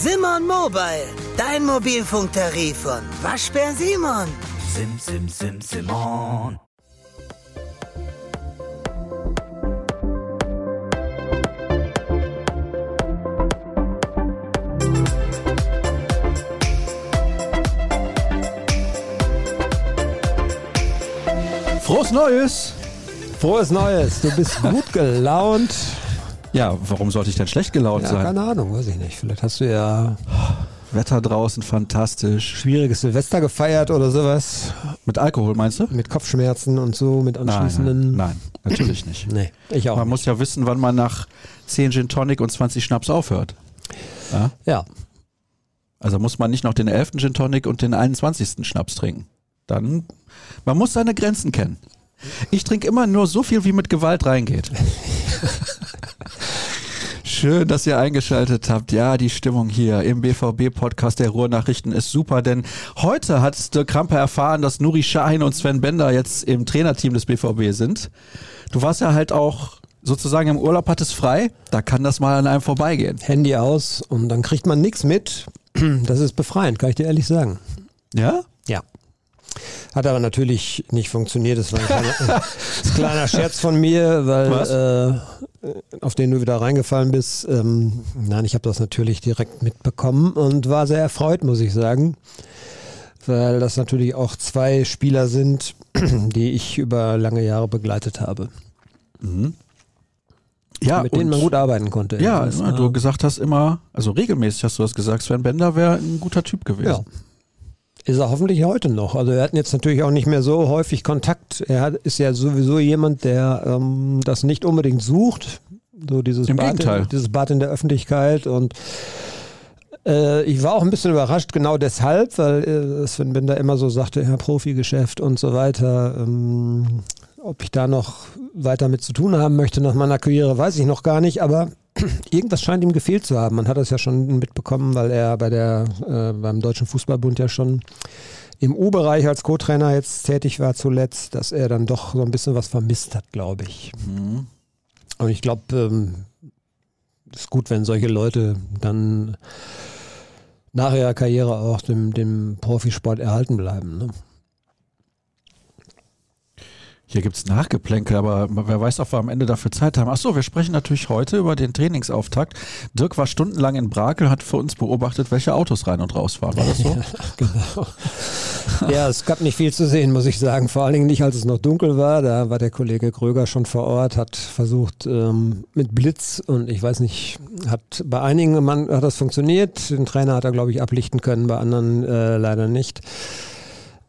Simon Mobile, dein Mobilfunktarif von Waschbär Simon. Sim, sim, sim, Simon. Frohes Neues! Frohes Neues, du bist gut gelaunt. Ja, warum sollte ich denn schlecht gelaunt Ja, sein? keine Ahnung, weiß ich nicht. Vielleicht hast du ja Wetter draußen fantastisch. schwieriges Silvester gefeiert oder sowas. Mit Alkohol meinst du? Mit Kopfschmerzen und so, mit Nein, anschließenden. nein, nein, natürlich nicht. Nee, ich auch. Man nicht. muss ja wissen, wann man nach 10 Gin Tonic und 20 Schnaps aufhört. Ja? Ja, Also muss man nicht noch den 11. Gin Tonic und den 21. Schnaps trinken. Dann, man muss seine Grenzen kennen. Ich trinke immer nur so viel, wie mit Gewalt reingeht. Schön, dass ihr eingeschaltet habt. Ja, die Stimmung hier im BVB-Podcast der Ruhrnachrichten ist super, denn heute hat Dirk Kramper erfahren, dass Nuri Sahin und Sven Bender jetzt im Trainerteam des BVB sind. Du warst ja halt auch sozusagen im Urlaub, hattest frei. Da kann das mal an einem vorbeigehen. Handy aus und dann kriegt man nichts mit. Das ist befreiend, kann ich dir ehrlich sagen. Ja? Ja. Hat aber natürlich nicht funktioniert. Das war ein kleiner, ein kleiner Scherz von mir, weil äh, auf den du wieder reingefallen bist. Ähm, nein, ich habe das natürlich direkt mitbekommen und war sehr erfreut, muss ich sagen. Weil das natürlich auch zwei Spieler sind, die ich über lange Jahre begleitet habe. Ja, mit denen man gut arbeiten konnte. Ja, du gesagt hast immer, also regelmäßig hast du das gesagt, Sven Bender wäre ein guter Typ gewesen. Ja. Ist er hoffentlich heute noch. Also wir hatten jetzt natürlich auch nicht mehr so häufig Kontakt. Er hat, ist ja sowieso jemand, der ähm, das nicht unbedingt sucht. So dieses Im Bad, Gegenteil. In, dieses Bad in der Öffentlichkeit. Und äh, ich war auch ein bisschen überrascht, genau deshalb, weil äh, Sven Bender immer so sagte, ja, Profigeschäft und so weiter. Ähm, ob ich da noch weiter mit zu tun haben möchte nach meiner Karriere, weiß ich noch gar nicht, aber irgendwas scheint ihm gefehlt zu haben. Man hat das ja schon mitbekommen, weil er bei der, äh, beim Deutschen Fußballbund ja schon im U-Bereich als Co-Trainer jetzt tätig war zuletzt, dass er dann doch so ein bisschen was vermisst hat, glaube ich. Und ich glaube, ähm, ist gut, wenn solche Leute dann nach ihrer Karriere auch dem, dem Profisport erhalten bleiben. Ne? Hier gibt's Nachgeplänkel, aber wer weiß, ob wir am Ende dafür Zeit haben. Achso, wir sprechen natürlich heute über den Trainingsauftakt. Dirk war stundenlang in Brakel, hat für uns beobachtet, welche Autos rein und raus fahren. War das so? Ja, es gab nicht viel zu sehen, muss ich sagen. Vor allen Dingen nicht, als es noch dunkel war. Da war der Kollege Kröger schon vor Ort, hat versucht ähm, mit Blitz und ich weiß nicht, hat bei einigen Mann hat das funktioniert. Den Trainer hat er, glaube ich, ablichten können, bei anderen äh, leider nicht.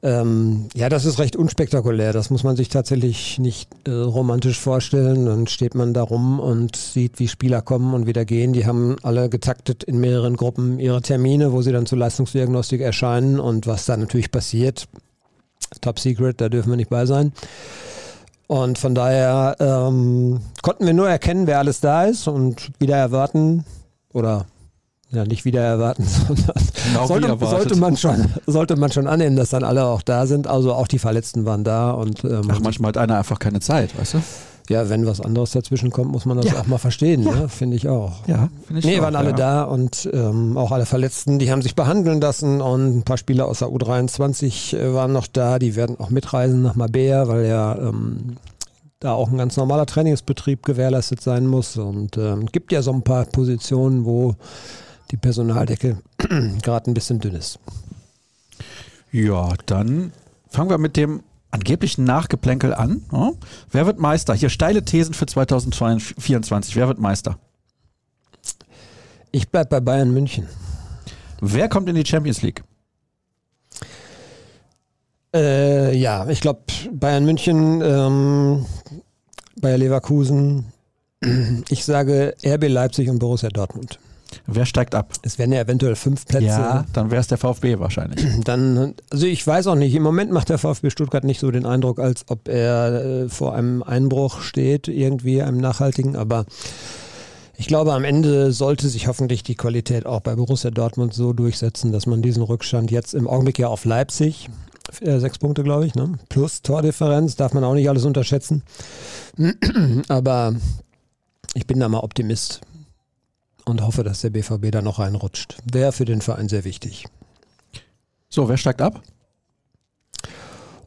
Ähm, ja, das ist recht unspektakulär. Das muss man sich tatsächlich nicht äh, romantisch vorstellen. Dann steht man da rum und sieht, wie Spieler kommen und wieder gehen. Die haben alle getaktet in mehreren Gruppen ihre Termine, wo sie dann zur Leistungsdiagnostik erscheinen. Und was da natürlich passiert, top secret, da dürfen wir nicht bei sein. Und von daher ähm, konnten wir nur erkennen, wer alles da ist und wieder erwarten oder ja nicht wieder erwarten, sondern Genau sollte, sollte man schon sollte man schon annehmen, dass dann alle auch da sind. Also auch die Verletzten waren da und ähm, Ach, manchmal hat einer einfach keine Zeit, weißt du? ja, wenn was anderes dazwischen kommt, muss man das Ja. auch mal verstehen, ne? finde ich auch. Ja, finde ich Nee, auch, waren alle ja. da und ähm, auch alle Verletzten, die haben sich behandeln lassen und ein paar Spieler aus der U23 äh, waren noch da, die werden auch mitreisen nach Mabea, weil ja ähm, da auch ein ganz normaler Trainingsbetrieb gewährleistet sein muss und ähm, gibt ja so ein paar Positionen, wo die Personaldecke gerade ein bisschen dünn ist. Ja, dann fangen wir mit dem angeblichen Nachgeplänkel an. Ja? Wer wird Meister? Hier steile Thesen für 2024. Wer wird Meister? Ich bleib bei Bayern München. Wer kommt in die Champions League? Äh, ja, ich glaube Bayern München, ähm, Bayer Leverkusen. Ich sage RB Leipzig und Borussia Dortmund. Wer steigt ab? Es wären ja eventuell fünf Plätze. dann wäre es der VfB wahrscheinlich. Dann, also ich weiß auch nicht, im Moment macht der VfB Stuttgart nicht so den Eindruck, als ob er äh, vor einem Einbruch steht, irgendwie einem nachhaltigen, aber ich glaube, am Ende sollte sich hoffentlich die Qualität auch bei Borussia Dortmund so durchsetzen, dass man diesen Rückstand jetzt im Augenblick ja auf Leipzig, äh, sechs Punkte, glaube ich, ne? plus Tordifferenz, darf man auch nicht alles unterschätzen. Aber ich bin da mal Optimist. Und hoffe, dass der BVB da noch reinrutscht. Wäre für den Verein sehr wichtig. So, wer steigt ab?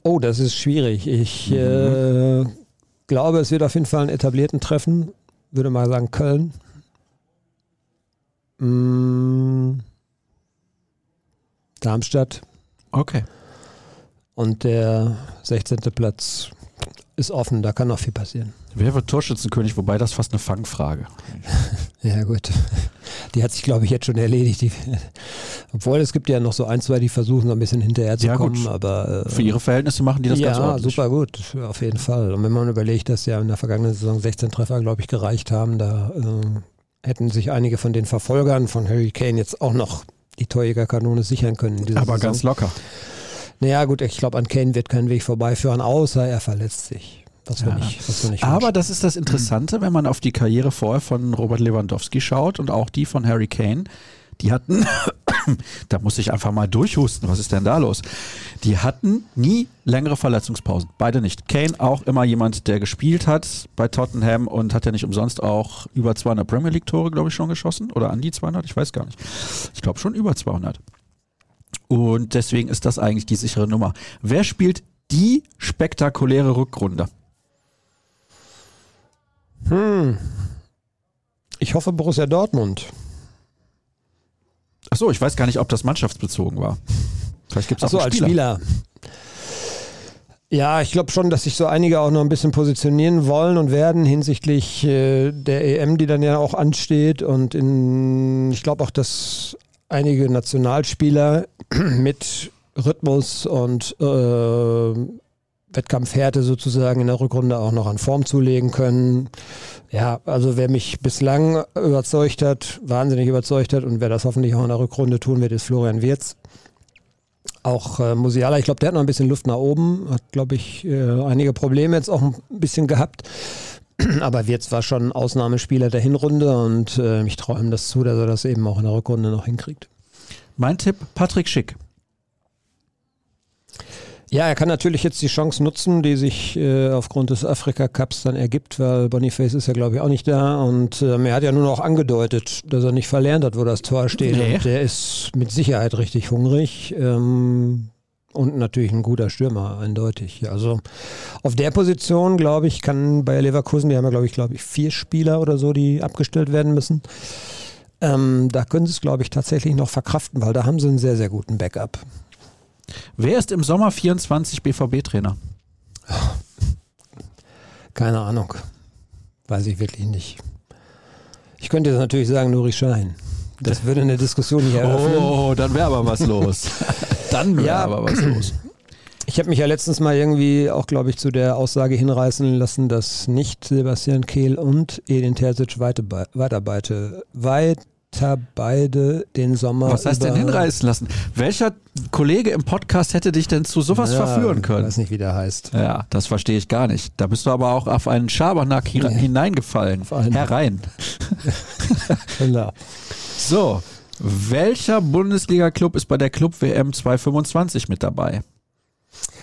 Oh, das ist schwierig. Ich mhm. äh, glaube, es wird auf jeden Fall einen etablierten Treffen. Würde mal sagen Köln. Mm, Darmstadt. Okay. Und der 16. Platz ist offen, da kann noch viel passieren. Wer wird Torschützenkönig? Wobei das fast eine Fangfrage. ja, gut. Die hat sich, glaube ich, jetzt schon erledigt. Die, obwohl es gibt ja noch so ein, zwei, die versuchen, so ein bisschen hinterher zu ja. Aber, äh, Für ihre Verhältnisse machen die das ja, ganz ordentlich. Ja, super gut, auf jeden Fall. Und wenn man überlegt, dass ja in der vergangenen Saison 16 Treffer, glaube ich, gereicht haben, da äh, hätten sich einige von den Verfolgern von Harry Kane jetzt auch noch die Torjägerkanone sichern können. Aber Saison. ganz locker. Naja, gut, ich glaube, an Kane wird kein Weg vorbeiführen, außer er verletzt sich. Was ja. nicht, was nicht Aber das ist das Interessante, wenn man auf die Karriere vorher von Robert Lewandowski schaut und auch die von Harry Kane. Die hatten, da muss ich einfach mal durchhusten, was ist denn da los? Die hatten nie längere Verletzungspausen. Beide nicht. Kane auch immer jemand, der gespielt hat bei Tottenham und hat ja nicht umsonst auch über 200 Premier League Tore, glaube ich, schon geschossen. Oder an die 200, ich weiß gar nicht. Ich glaube schon über 200. Und deswegen ist das eigentlich die sichere Nummer. Wer spielt die spektakuläre Rückrunde? Hm. Ich hoffe Borussia Dortmund. Achso, ich weiß gar nicht, ob das mannschaftsbezogen war. Vielleicht gibt es auch Achso, als Spieler. Ja, ich glaube schon, dass sich so einige auch noch ein bisschen positionieren wollen und werden hinsichtlich äh, der EM, die dann ja auch ansteht. Und in, ich glaube auch, dass einige Nationalspieler mit Rhythmus und äh, Wettkampfhärte sozusagen in der Rückrunde auch noch an Form zulegen können. Ja, also wer mich bislang überzeugt hat, wahnsinnig überzeugt hat und wer das hoffentlich auch in der Rückrunde tun wird, ist Florian Wirz. Auch äh, Musiala, ich glaube, der hat noch ein bisschen Luft nach oben, hat, glaube ich, äh, einige Probleme jetzt auch ein bisschen gehabt. Aber Wirtz war schon Ausnahmespieler der Hinrunde und äh, ich traue ihm das zu, dass er das eben auch in der Rückrunde noch hinkriegt. Mein Tipp, Patrick Schick. Ja, er kann natürlich jetzt die Chance nutzen, die sich äh, aufgrund des Afrika Cups dann ergibt, weil Boniface ist ja, glaube ich, auch nicht da. Und ähm, er hat ja nur noch angedeutet, dass er nicht verlernt hat, wo das Tor steht. Nee. Und der ist mit Sicherheit richtig hungrig. Ähm, und natürlich ein guter Stürmer, eindeutig. Also auf der Position, glaube ich, kann bei Leverkusen, die haben ja, glaube ich, glaube ich, vier Spieler oder so, die abgestellt werden müssen. Ähm, da können sie es, glaube ich, tatsächlich noch verkraften, weil da haben sie einen sehr, sehr guten Backup. Wer ist im Sommer 24 BVB-Trainer? Keine Ahnung. Weiß ich wirklich nicht. Ich könnte jetzt natürlich sagen, Nuri Schein. Das würde eine Diskussion hier eröffnen. Oh, dann wäre aber was los. dann wäre ja, aber was los. Ich habe mich ja letztens mal irgendwie auch, glaube ich, zu der Aussage hinreißen lassen, dass nicht Sebastian Kehl und Edin Terzic weiterarbeite, weit, weiter beide den Sommer. Was heißt denn hinreißen lassen? Welcher Kollege im Podcast hätte dich denn zu sowas ja, verführen können? Ich weiß nicht, wie der heißt. Ja, das verstehe ich gar nicht. Da bist du aber auch auf einen Schabernack ja. hineingefallen. Herein. genau. So, welcher Bundesliga-Club ist bei der Club WM 225 mit dabei?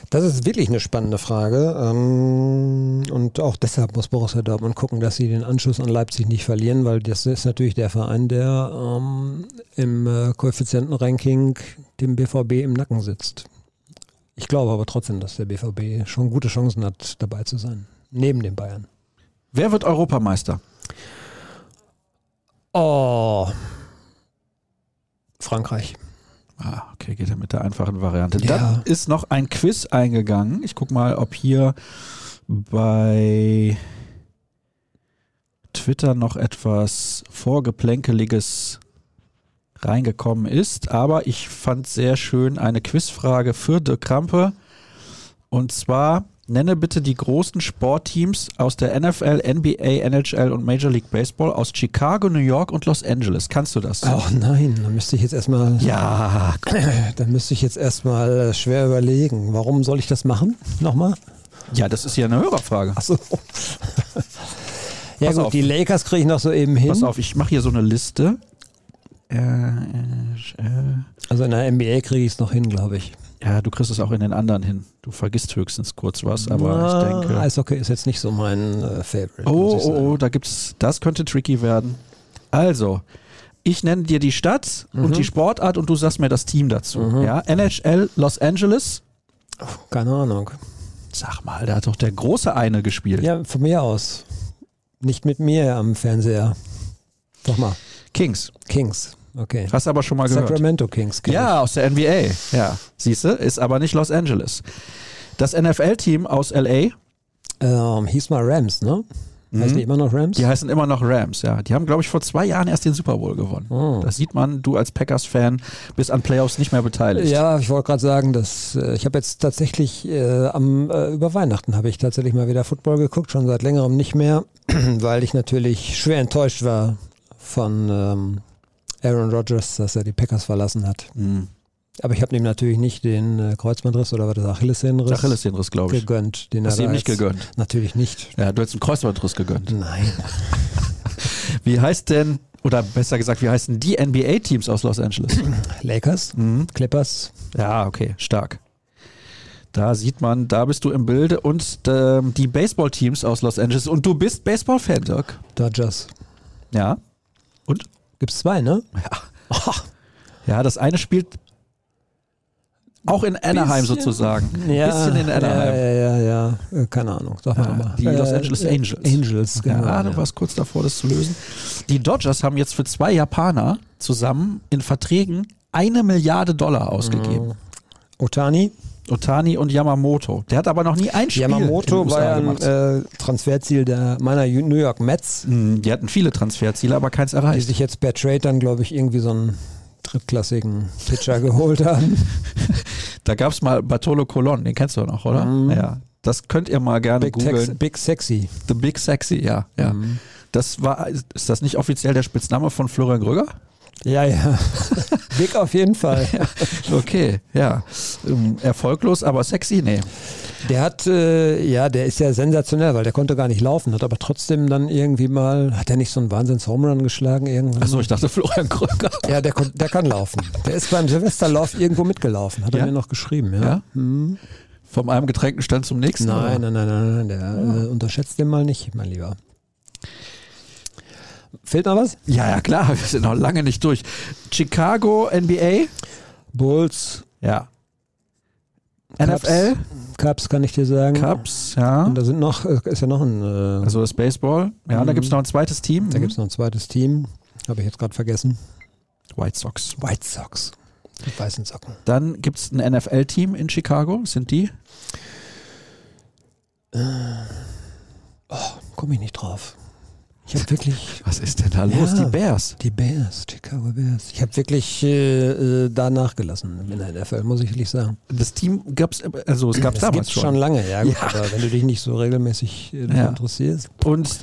Das ist wirklich eine spannende Frage. Ähm, und auch deshalb muss Borussia Dortmund gucken, dass sie den Anschluss an Leipzig nicht verlieren, weil das ist natürlich der Verein, der ähm, im äh, Koeffizientenranking dem BVB im Nacken sitzt. Ich glaube aber trotzdem, dass der BVB schon gute Chancen hat, dabei zu sein. Neben den Bayern. Wer wird Europameister? Oh. Frankreich. Ah, okay, geht ja mit der einfachen Variante. Ja. Dann ist noch ein Quiz eingegangen. Ich gucke mal, ob hier bei Twitter noch etwas Vorgeplänkeliges reingekommen ist. Aber ich fand sehr schön eine Quizfrage für De Krampe. Und zwar, Nenne bitte die großen Sportteams aus der NFL, NBA, NHL und Major League Baseball aus Chicago, New York und Los Angeles. Kannst du das? Ach nein, da müsste ich jetzt erstmal. Ja. Da müsste ich jetzt erstmal äh, schwer überlegen. Warum soll ich das machen? Nochmal? Ja, das ist ja eine Hörerfrage. Achso. ja, Pass gut, auf. die Lakers kriege ich noch so eben hin. Pass auf, ich mache hier so eine Liste. Äh, äh, also in der NBA kriege ich es noch hin, glaube ich. Ja, du kriegst es auch in den anderen hin. Du vergisst höchstens kurz was, aber Na, ich denke. Eishockey ist jetzt nicht so mein äh, Favorite. Oh, oh, oh, da gibt's, das könnte tricky werden. Also, Ich nenne dir die Stadt und die Sportart und du sagst mir das Team dazu. Ja, NHL Los Angeles. Keine Ahnung. Sag mal, da hat doch der große eine gespielt. Ja, von mir aus. Nicht mit mir am Fernseher. Sag mal. Kings. Kings. Okay. Hast aber schon mal gehört. Sacramento Kings. Ja, aus der NBA. Ja, siehst du, ist aber nicht Los Angeles. Das NFL-Team aus LA. Ähm, hieß mal Rams, ne? Heißt die immer noch Rams? die heißen immer noch Rams, ja. Die haben, glaube ich, vor zwei Jahren erst den Super Bowl gewonnen. Oh. Das sieht man, du als Packers-Fan bist an Playoffs nicht mehr beteiligt. Ja, ich wollte gerade sagen, dass äh, ich habe jetzt tatsächlich äh, am äh, über Weihnachten habe ich tatsächlich mal wieder Football geguckt, schon seit längerem nicht mehr, weil ich natürlich schwer enttäuscht war von ähm, Aaron Rodgers, dass er die Packers verlassen hat. Hm. Aber ich habe ihm natürlich nicht den äh, Kreuzbandriss oder was das Achillessehnenriss Achillessehnenriss, glaube ich. gegönnt. Den Hast du ihm nicht gegönnt? Natürlich nicht. Ja, du hättest einen Kreuzbandriss gegönnt. Nein. Wie heißt denn, oder besser gesagt, wie heißen die NBA-Teams aus Los Angeles? Lakers, Mhm. Clippers, Ja, okay, stark. Da sieht man, da bist du im Bilde und ähm, die Baseball-Teams aus Los Angeles. Und du bist Baseball-Fan, Dirk. Dodgers. Ja. Und? Gibt's zwei, ne? Ja. Ja, das eine spielt auch in Anaheim Bisschen. sozusagen. bisschen in Anaheim. Ja, ja, ja, ja. Äh, Keine Ahnung. Sag mal Ja, die Los Angeles äh, Angels. Angels, genau. ja, du warst kurz davor, das zu lösen. Die Dodgers haben jetzt für zwei Japaner zusammen in Verträgen eine Milliarde Dollar ausgegeben. Otani. Otani und Yamamoto. Der hat aber noch nie ein Spiel Yamamoto war ja ein äh, Transferziel der meiner New York Mets, Hm, Die hatten viele Transferziele, aber keins die erreicht. sich jetzt per Trade dann, glaube ich, irgendwie so einen drittklassigen Pitcher geholt haben. Da gab es mal Bartolo Colon, den kennst du noch, oder? Mhm. Ja. Das könnt ihr mal gerne Big, Tex, googeln. Big Sexy. The Big Sexy, ja. ja. Mhm. Das war, ist das nicht offiziell der Spitzname von Florian Gröger? Ja, ja. Big auf jeden Fall. Okay, ja. Ähm, erfolglos, aber sexy? Nee. Der hat, äh, ja, der ist ja sensationell, weil der konnte gar nicht laufen, hat aber trotzdem dann irgendwie mal, hat er nicht so einen Wahnsinns-Homerun geschlagen irgendwann? Achso, ich dachte Florian Gröger. Ja, der, der kann laufen. Der ist beim Silvesterlauf irgendwo mitgelaufen, hat Ja? er mir noch geschrieben. Ja? Ja? Mhm. Vom einem getränkten Stand zum nächsten? Nein, oder? nein, nein, nein, nein, der äh, unterschätzt den mal nicht, mein Lieber. Fehlt noch was? Ja, ja, klar, wir sind noch lange nicht durch. Chicago, NBA? Bulls, Ja. Cubs. NFL? Cubs kann ich dir sagen. Cubs, ja. Und da sind noch, äh, ist ja noch ein, äh, Also das Baseball. Ja, da Mhm. gibt es noch ein zweites Team. da gibt es noch ein zweites Team, habe ich jetzt gerade vergessen. White Sox. White Sox. Die weißen Socken. Dann gibt es ein NFL-Team in Chicago. Sind die? Komme ich nicht drauf. Ich habe wirklich Was ist denn da Ja. los? Die Bears. die Bears, Chicago Bears. Ich habe wirklich äh, äh, da nachgelassen in der NFL, muss ich ehrlich sagen. Das Team gab es, also es gab es Das damals schon. schon lange, ja, gut, Ja. aber wenn du dich nicht so regelmäßig äh, Ja. interessierst. Und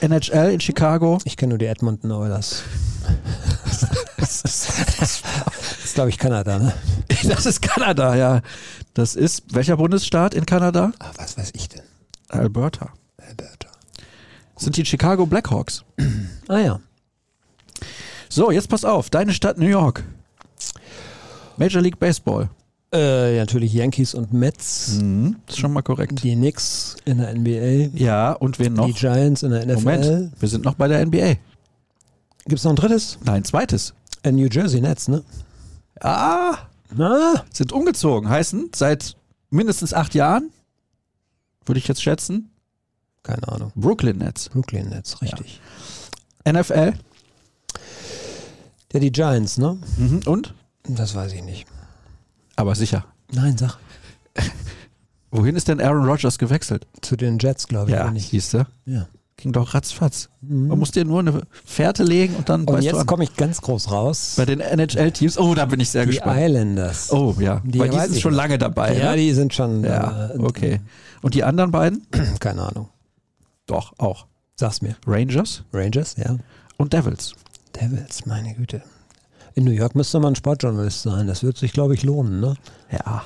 NHL in Chicago. Ich kenne nur die Edmonton Oilers. Das ist, glaube ich, Kanada, ne? Das ist Kanada, ja. Das ist, welcher Bundesstaat in Kanada? Ah, was weiß ich denn? Alberta. Alberta. Sind die Chicago Blackhawks. Ah ja. So, jetzt pass auf. Deine Stadt New York. Major League Baseball. Äh, ja, natürlich Yankees und Mets. Mhm. Das ist schon mal korrekt. Die Knicks in der NBA. Ja, und wen noch? Die Giants in der NFL. Moment, wir sind noch bei der NBA. Gibt es noch ein drittes? Nein, zweites. Äh, New Jersey Nets, ne? Ah, Ah, sind umgezogen. Heißen, seit mindestens acht Jahren, würde ich jetzt schätzen, keine Ahnung. Brooklyn Nets. Brooklyn Nets, richtig. NFL. Ja, die Giants, ne? Mhm. Und? Das weiß ich nicht. Aber sicher. Nein, sag. Wohin ist denn Aaron Rodgers gewechselt? Zu den Jets, glaube ich. Ja, nicht? siehst du? Ja. Ging doch ratzfatz. Man muss dir nur eine Fährte legen und dann Und jetzt komme ich ganz groß raus. Bei den NHL-Teams. Oh, da bin ich sehr Die gespannt. Islanders. Oh ja, Die weil die sind schon lange dabei. ja, ne? die sind schon. ja, äh, okay. Und die anderen beiden? Keine Ahnung. Doch, auch. Sag's mir. Rangers Rangers, ja. und Devils. Devils, meine Güte. In New York müsste man Sportjournalist sein. Das wird sich, glaube ich, lohnen, ne? Ja.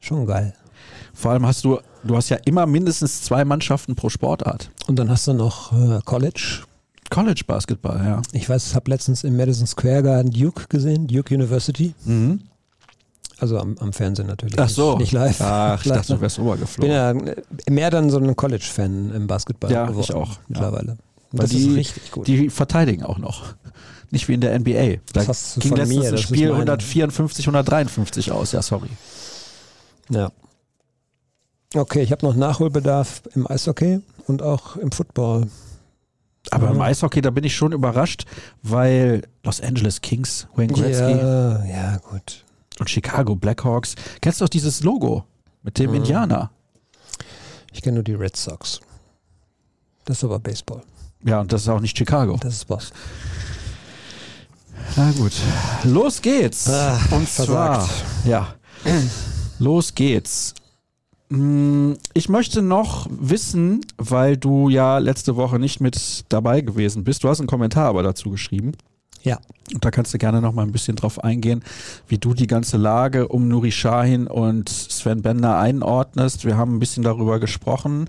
Schon geil. Vor allem hast du, du hast ja immer mindestens zwei Mannschaften pro Sportart. Und dann hast du noch äh, College. College Basketball, ja. Ich weiß, ich habe letztens im Madison Square Garden Duke gesehen, Duke University. Mhm. Also am, am Fernsehen natürlich. Ach so. Nicht, nicht live. Ach, ich Live, dachte, du wärst Ich bin rübergeflogen. ja äh, mehr dann so ein College-Fan im Basketball Ja, geworden. ich auch, ja. Mittlerweile. Weil das die, ist richtig gut. Die verteidigen auch noch. Nicht wie in der NBA. Da Das ging von letztens mir, das Spiel meine. 154, 153 aus. Ja, sorry. Ja. Okay, ich habe noch Nachholbedarf im Eishockey und auch im Football. Aber im Ja. Eishockey, da bin ich schon überrascht, weil Los Angeles Kings, Wayne Gretzky Ja, ja, gut. Und Chicago Blackhawks. Kennst du auch dieses Logo mit dem Mhm. Indianer? Ich kenne nur die Red Sox. Das ist aber Baseball. Ja, und das ist auch nicht Chicago. Das ist Boston. Na gut. Los geht's. Ah, und zwar, versagt. ja, los geht's. Mm, Ich möchte noch wissen, weil du ja letzte Woche nicht mit dabei gewesen bist. Du hast einen Kommentar aber dazu geschrieben. Ja. Und da kannst du gerne noch mal ein bisschen drauf eingehen, wie du die ganze Lage um Nuri Sahin und Sven Bender einordnest. Wir haben ein bisschen darüber gesprochen,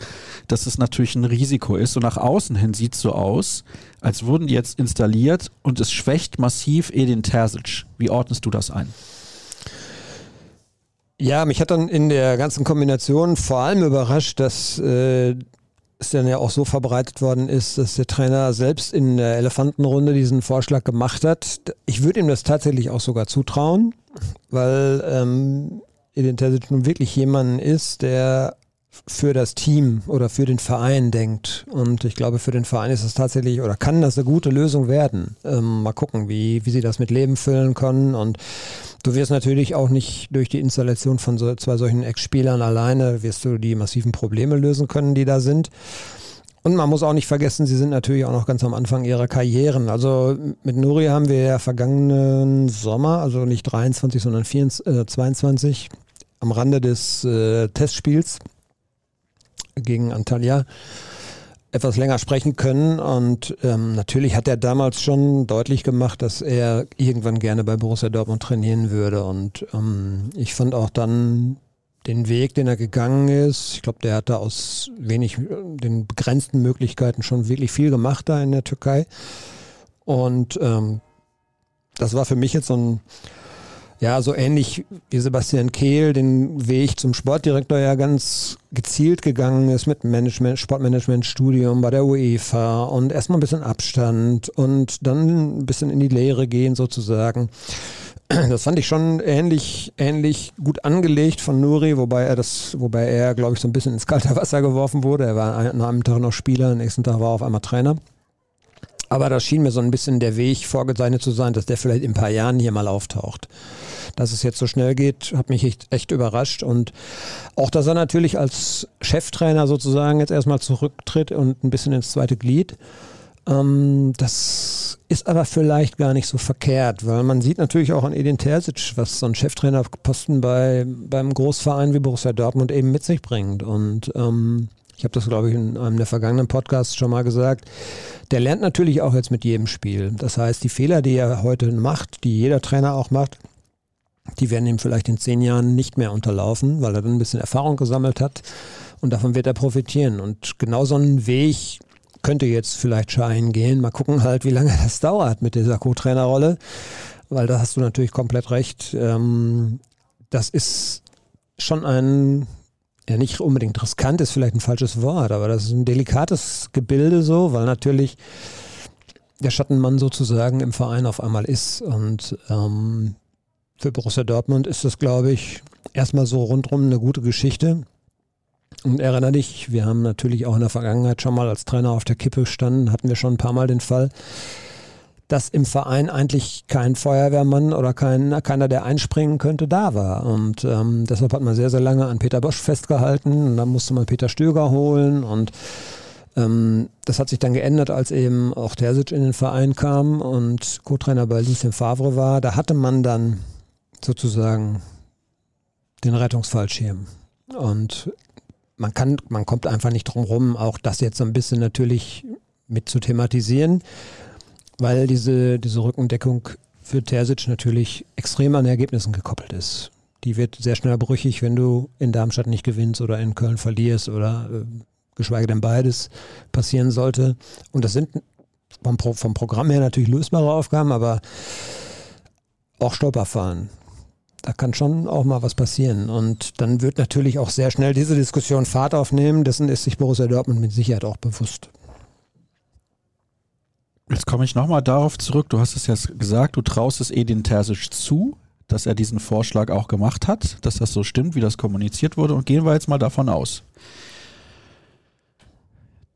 dass es natürlich ein Risiko ist. Und nach außen hin sieht es so aus, als wurden die jetzt installiert und es schwächt massiv Edin Terzic. Wie ordnest du das ein? Ja, mich hat dann in der ganzen Kombination vor allem überrascht, dass äh, es dann ja auch so verbreitet worden ist, dass der Trainer selbst in der Elefantenrunde diesen Vorschlag gemacht hat. Ich würde ihm das tatsächlich auch sogar zutrauen, weil ähm, Edin Terzic nun wirklich jemand ist, der für das Team oder für den Verein denkt. Und ich glaube, für den Verein ist es tatsächlich oder kann das eine gute Lösung werden. Ähm, mal gucken, wie, wie sie das mit Leben füllen können. Und du wirst natürlich auch nicht durch die Installation von so, zwei solchen Ex-Spielern alleine, wirst du die massiven Probleme lösen können, die da sind. Und man muss auch nicht vergessen, sie sind natürlich auch noch ganz am Anfang ihrer Karrieren. Also mit Nuri haben wir ja vergangenen Sommer, also nicht 23, sondern 24, äh, 22, am Rande des äh, Testspiels gegen Antalya etwas länger sprechen können. Und ähm, natürlich hat er damals schon deutlich gemacht, dass er irgendwann gerne bei Borussia Dortmund trainieren würde. Und ähm, ich fand auch dann den Weg, den er gegangen ist, ich glaube, der hat da aus wenig, äh, den begrenzten Möglichkeiten schon wirklich viel gemacht da in der Türkei. Und ähm, das war für mich jetzt so ein, ja, so ähnlich wie Sebastian Kehl den Weg zum Sportdirektor ja ganz gezielt gegangen ist mit Management, Sportmanagement-Studium bei der UEFA und erstmal ein bisschen Abstand und dann ein bisschen in die Lehre gehen sozusagen. Das fand ich schon ähnlich, ähnlich gut angelegt von Nuri, wobei er das, wobei er, glaube ich, so ein bisschen ins kalte Wasser geworfen wurde. Er war an einem Tag noch Spieler, am nächsten Tag war er auf einmal Trainer. Aber das schien mir so ein bisschen der Weg vorgezeichnet zu sein, dass der vielleicht in ein paar Jahren hier mal auftaucht. Dass es jetzt so schnell geht, hat mich echt, echt überrascht. Und auch, dass er natürlich als Cheftrainer sozusagen jetzt erstmal zurücktritt und ein bisschen ins zweite Glied. Ähm, das ist aber vielleicht gar nicht so verkehrt, weil man sieht natürlich auch an Edin Terzic, was so ein Cheftrainerposten bei, beim Großverein wie Borussia Dortmund eben mit sich bringt. Und ähm, ich habe das, glaube ich, in einem der vergangenen Podcasts schon mal gesagt. Der lernt natürlich auch jetzt mit jedem Spiel. Das heißt, die Fehler, die er heute macht, die jeder Trainer auch macht, die werden ihm vielleicht in zehn Jahren nicht mehr unterlaufen, weil er dann ein bisschen Erfahrung gesammelt hat und davon wird er profitieren. Und genau so einen Weg könnte jetzt vielleicht Schein gehen. Mal gucken halt, wie lange das dauert mit dieser Co-Trainerrolle, weil da hast du natürlich komplett recht. Ähm, das ist schon ein ja nicht unbedingt riskant ist vielleicht ein falsches Wort, aber das ist ein delikates Gebilde so, weil natürlich der Schattenmann sozusagen im Verein auf einmal ist. Und ähm, für Borussia Dortmund ist das, glaube ich, erstmal so rundrum eine gute Geschichte. Und erinnere dich, wir haben natürlich auch in der Vergangenheit schon mal als Trainer auf der Kippe gestanden, hatten wir schon ein paar Mal den Fall, dass im Verein eigentlich kein Feuerwehrmann oder kein, keiner, der einspringen könnte, da war. Und ähm, deshalb hat man sehr, sehr lange an Peter Bosch festgehalten und dann musste man Peter Stöger holen und ähm, das hat sich dann geändert, als eben auch Terzic in den Verein kam und Co-Trainer bei Lucien Favre war. Da hatte man dann sozusagen den Rettungsfallschirm. Und man kann, man kommt einfach nicht drum rum, auch das jetzt so ein bisschen natürlich mit zu thematisieren weil diese, diese Rückendeckung für Terzic natürlich extrem an Ergebnissen gekoppelt ist. Die wird sehr schnell brüchig, wenn du in Darmstadt nicht gewinnst oder in Köln verlierst oder äh, geschweige denn beides passieren sollte. Und das sind vom, Pro vom Programm her natürlich lösbare Aufgaben, aber auch Stolperfahren. Da kann schon auch mal was passieren. Und dann wird natürlich auch sehr schnell diese Diskussion Fahrt aufnehmen. Dessen ist sich Borussia Dortmund mit Sicherheit auch bewusst. Jetzt komme ich nochmal darauf zurück. Du hast es ja gesagt, du traust es Edin Terzic zu, dass er diesen Vorschlag auch gemacht hat, dass das so stimmt, wie das kommuniziert wurde. Und gehen wir jetzt mal davon aus.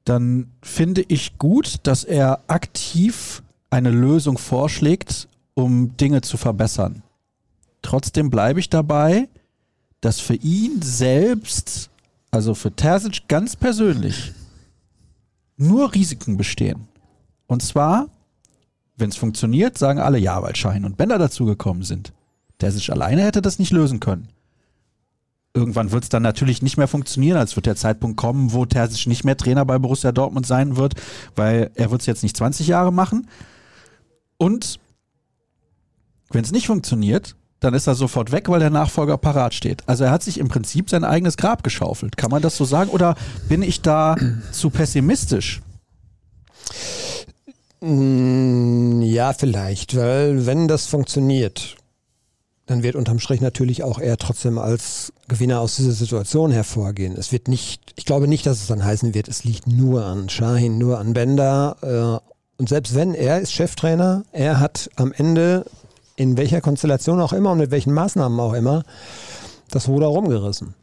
Dann finde ich gut, dass er aktiv eine Lösung vorschlägt, um Dinge zu verbessern. Trotzdem bleibe ich dabei, dass für ihn selbst, also für Terzic ganz persönlich, nur Risiken bestehen. Und zwar, wenn es funktioniert, sagen alle ja, weil Schein und Bender dazugekommen sind. Terzic alleine hätte das nicht lösen können. Irgendwann wird es dann natürlich nicht mehr funktionieren, als wird der Zeitpunkt kommen, wo Terzic nicht mehr Trainer bei Borussia Dortmund sein wird, weil er wird es jetzt nicht 20 Jahre machen. Und wenn es nicht funktioniert, dann ist er sofort weg, weil der Nachfolger parat steht. Also er hat sich im Prinzip sein eigenes Grab geschaufelt. Kann man das so sagen? Oder bin ich da zu pessimistisch? Mm, Ja, vielleicht, weil wenn das funktioniert, dann wird unterm Strich natürlich auch er trotzdem als Gewinner aus dieser Situation hervorgehen. Es wird nicht, ich glaube nicht, dass es dann heißen wird, es liegt nur an Shahin, nur an Bender. Äh, und selbst wenn er ist Cheftrainer, er hat am Ende in welcher Konstellation auch immer und mit welchen Maßnahmen auch immer das Ruder rumgerissen.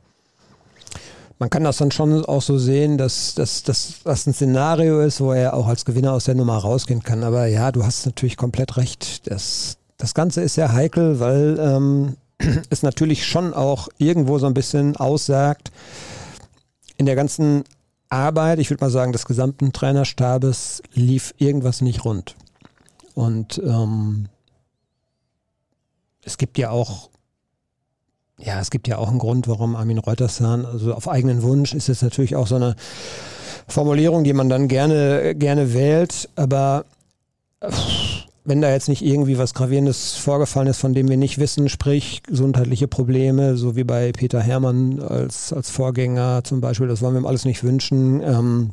Man kann das dann schon auch so sehen, dass, dass, dass das ein Szenario ist, wo er auch als Gewinner aus der Nummer rausgehen kann. Aber ja, du hast natürlich komplett recht. Das, das Ganze ist sehr heikel, weil ähm, es natürlich schon auch irgendwo so ein bisschen aussagt, in der ganzen Arbeit, ich würde mal sagen, des gesamten Trainerstabes lief irgendwas nicht rund. Und ähm, es gibt ja auch, ja, es gibt ja auch einen Grund, warum Armin Reutershahn, also auf eigenen Wunsch ist es natürlich auch so eine Formulierung, die man dann gerne, gerne wählt, aber äh, wenn da jetzt nicht irgendwie was Gravierendes vorgefallen ist, von dem wir nicht wissen, sprich gesundheitliche Probleme, so wie bei Peter Hermann als, als Vorgänger zum Beispiel, das wollen wir ihm alles nicht wünschen, ähm,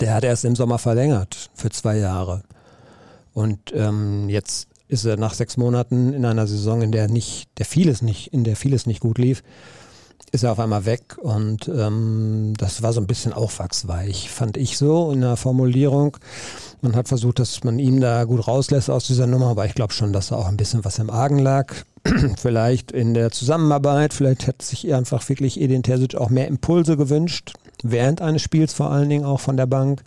der hat erst im Sommer verlängert für zwei Jahre. Und ähm, jetzt ist er nach sechs Monaten in einer Saison, in der nicht, der vieles nicht, in der vieles nicht gut lief, ist er auf einmal weg und ähm, das war so ein bisschen auch wachsweich, fand ich so in der Formulierung. Man hat versucht, dass man ihm da gut rauslässt aus dieser Nummer, aber ich glaube schon, dass da auch ein bisschen was im Argen lag. vielleicht in der Zusammenarbeit, vielleicht hätte sich einfach wirklich Edin Terzic auch mehr Impulse gewünscht, während eines Spiels vor allen Dingen auch von der Bank.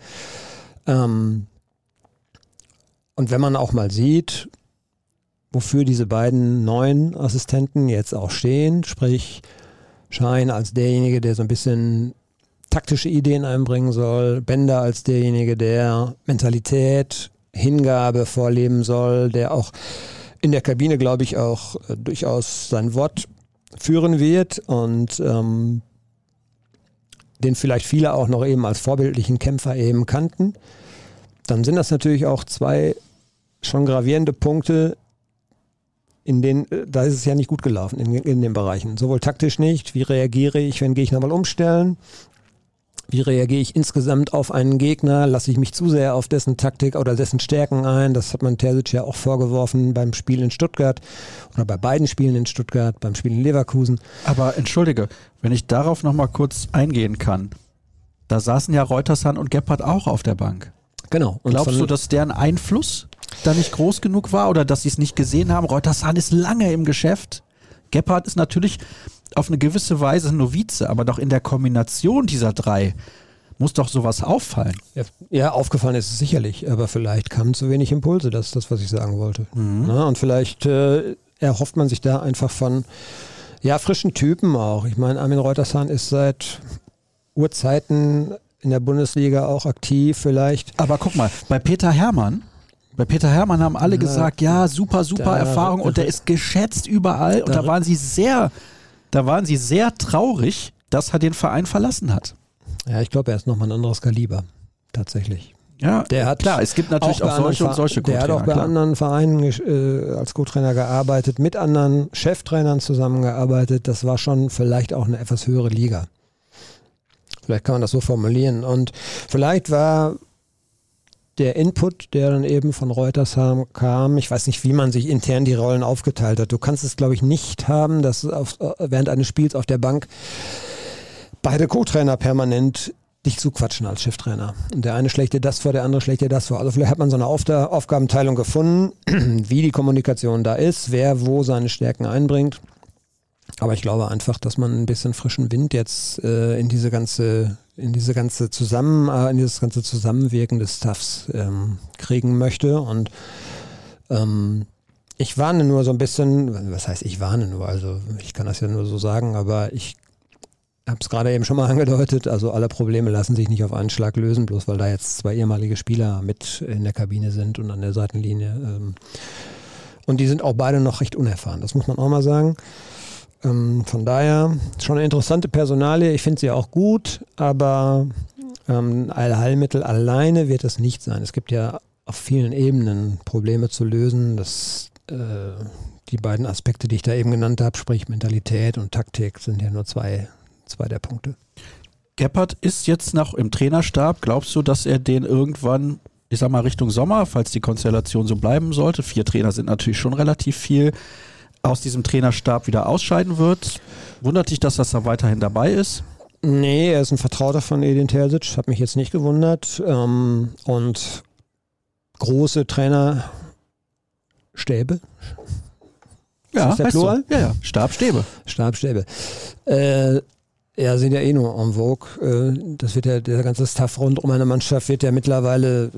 Ähm, und wenn man auch mal sieht, wofür diese beiden neuen Assistenten jetzt auch stehen, sprich Schein als derjenige, der so ein bisschen taktische Ideen einbringen soll, Bender als derjenige, der Mentalität, Hingabe vorleben soll, der auch in der Kabine, glaube ich, auch äh, durchaus sein Wort führen wird und ähm, den vielleicht viele auch noch eben als vorbildlichen Kämpfer eben kannten, dann sind das natürlich auch zwei schon gravierende Punkte, in denen, äh, da ist es ja nicht gut gelaufen in, in den Bereichen. Sowohl taktisch nicht, wie reagiere ich, wenn gehe ich nochmal umstellen, wie reagiere ich insgesamt auf einen Gegner? Lasse ich mich zu sehr auf dessen Taktik oder dessen Stärken ein? Das hat man Terzic ja auch vorgeworfen beim Spiel in Stuttgart oder bei beiden Spielen in Stuttgart, beim Spiel in Leverkusen. Aber entschuldige, wenn ich darauf nochmal kurz eingehen kann. Da saßen ja Reutershahn und Gebhardt auch auf der Bank. Genau. Und Glaubst du, dass deren Einfluss da nicht groß genug war oder dass sie es nicht gesehen haben? Reutershahn ist lange im Geschäft. Gebhardt ist natürlich auf eine gewisse Weise ein Novize, aber doch in der Kombination dieser drei muss doch sowas auffallen. Ja, aufgefallen ist es sicherlich, aber vielleicht kamen zu wenig Impulse, das ist das, was ich sagen wollte. Na, und vielleicht äh, erhofft man sich da einfach von ja, frischen Typen auch. Ich meine, Armin Reutershahn ist seit Urzeiten in der Bundesliga auch aktiv, vielleicht. Aber guck mal, bei Peter Hermann, bei Peter Hermann haben alle gesagt, ja, super, super Da- Erfahrung und der ist geschätzt überall und da waren sie sehr, da waren sie sehr traurig, dass er den Verein verlassen hat. Ja, ich glaube, er ist nochmal ein anderes Kaliber, tatsächlich. Ja, Der hat klar, es gibt natürlich bei auch solche und solche Ver- Der hat auch bei klar. anderen Vereinen äh, als Co-Trainer gearbeitet, mit anderen Cheftrainern zusammengearbeitet. Das war schon vielleicht auch eine etwas höhere Liga. Vielleicht kann man das so formulieren. Und vielleicht war der Input, der dann eben von Reuters kam, ich weiß nicht, wie man sich intern die Rollen aufgeteilt hat. Du kannst es, glaube ich, nicht haben, dass auf, während eines Spiels auf der Bank beide Co-Trainer permanent dich zuquatschen als Cheftrainer. Und der eine schlägt dir das vor, der andere schlägt dir das vor. Also vielleicht hat man so eine Auf Aufgabenteilung gefunden, wie die Kommunikation da ist, wer wo seine Stärken einbringt. Aber ich glaube einfach, dass man ein bisschen frischen Wind jetzt äh, in diese ganze, in diese ganze Zusammen, äh, in dieses ganze Zusammenwirken des Staffs ähm, kriegen möchte. Und ähm, ich warne nur so ein bisschen, was heißt ich warne nur, also ich kann das ja nur so sagen, aber ich habe es gerade eben schon mal angedeutet, also alle Probleme lassen sich nicht auf einen Schlag lösen, bloß weil da jetzt zwei ehemalige Spieler mit in der Kabine sind und an der Seitenlinie. Ähm, und die sind auch beide noch recht unerfahren, das muss man auch mal sagen. Ähm, von daher schon eine interessante Personalie. Ich finde sie auch gut, aber ähm, Allheilmittel alleine wird es nicht sein. Es gibt ja auf vielen Ebenen Probleme zu lösen. Das, äh, die beiden Aspekte, die ich da eben genannt habe, sprich Mentalität und Taktik, sind ja nur zwei, zwei der Punkte. Gebhardt ist jetzt noch im Trainerstab. Glaubst du, dass er den irgendwann, ich sag mal, Richtung Sommer, falls die Konstellation so bleiben sollte, vier Trainer sind natürlich schon relativ viel, aus diesem Trainerstab wieder ausscheiden wird. Wundert dich, dass das da weiterhin dabei ist? Nee, er ist ein Vertrauter von Edin Terzic, hat mich jetzt nicht gewundert. Ähm, und große Trainerstäbe. Ja, ist der Plural? Ja, ja, Stabstäbe. Stabstäbe. Äh, ja, sind ja eh nur en vogue. Äh, das wird ja, der ganze Staff rund um eine Mannschaft wird ja mittlerweile äh,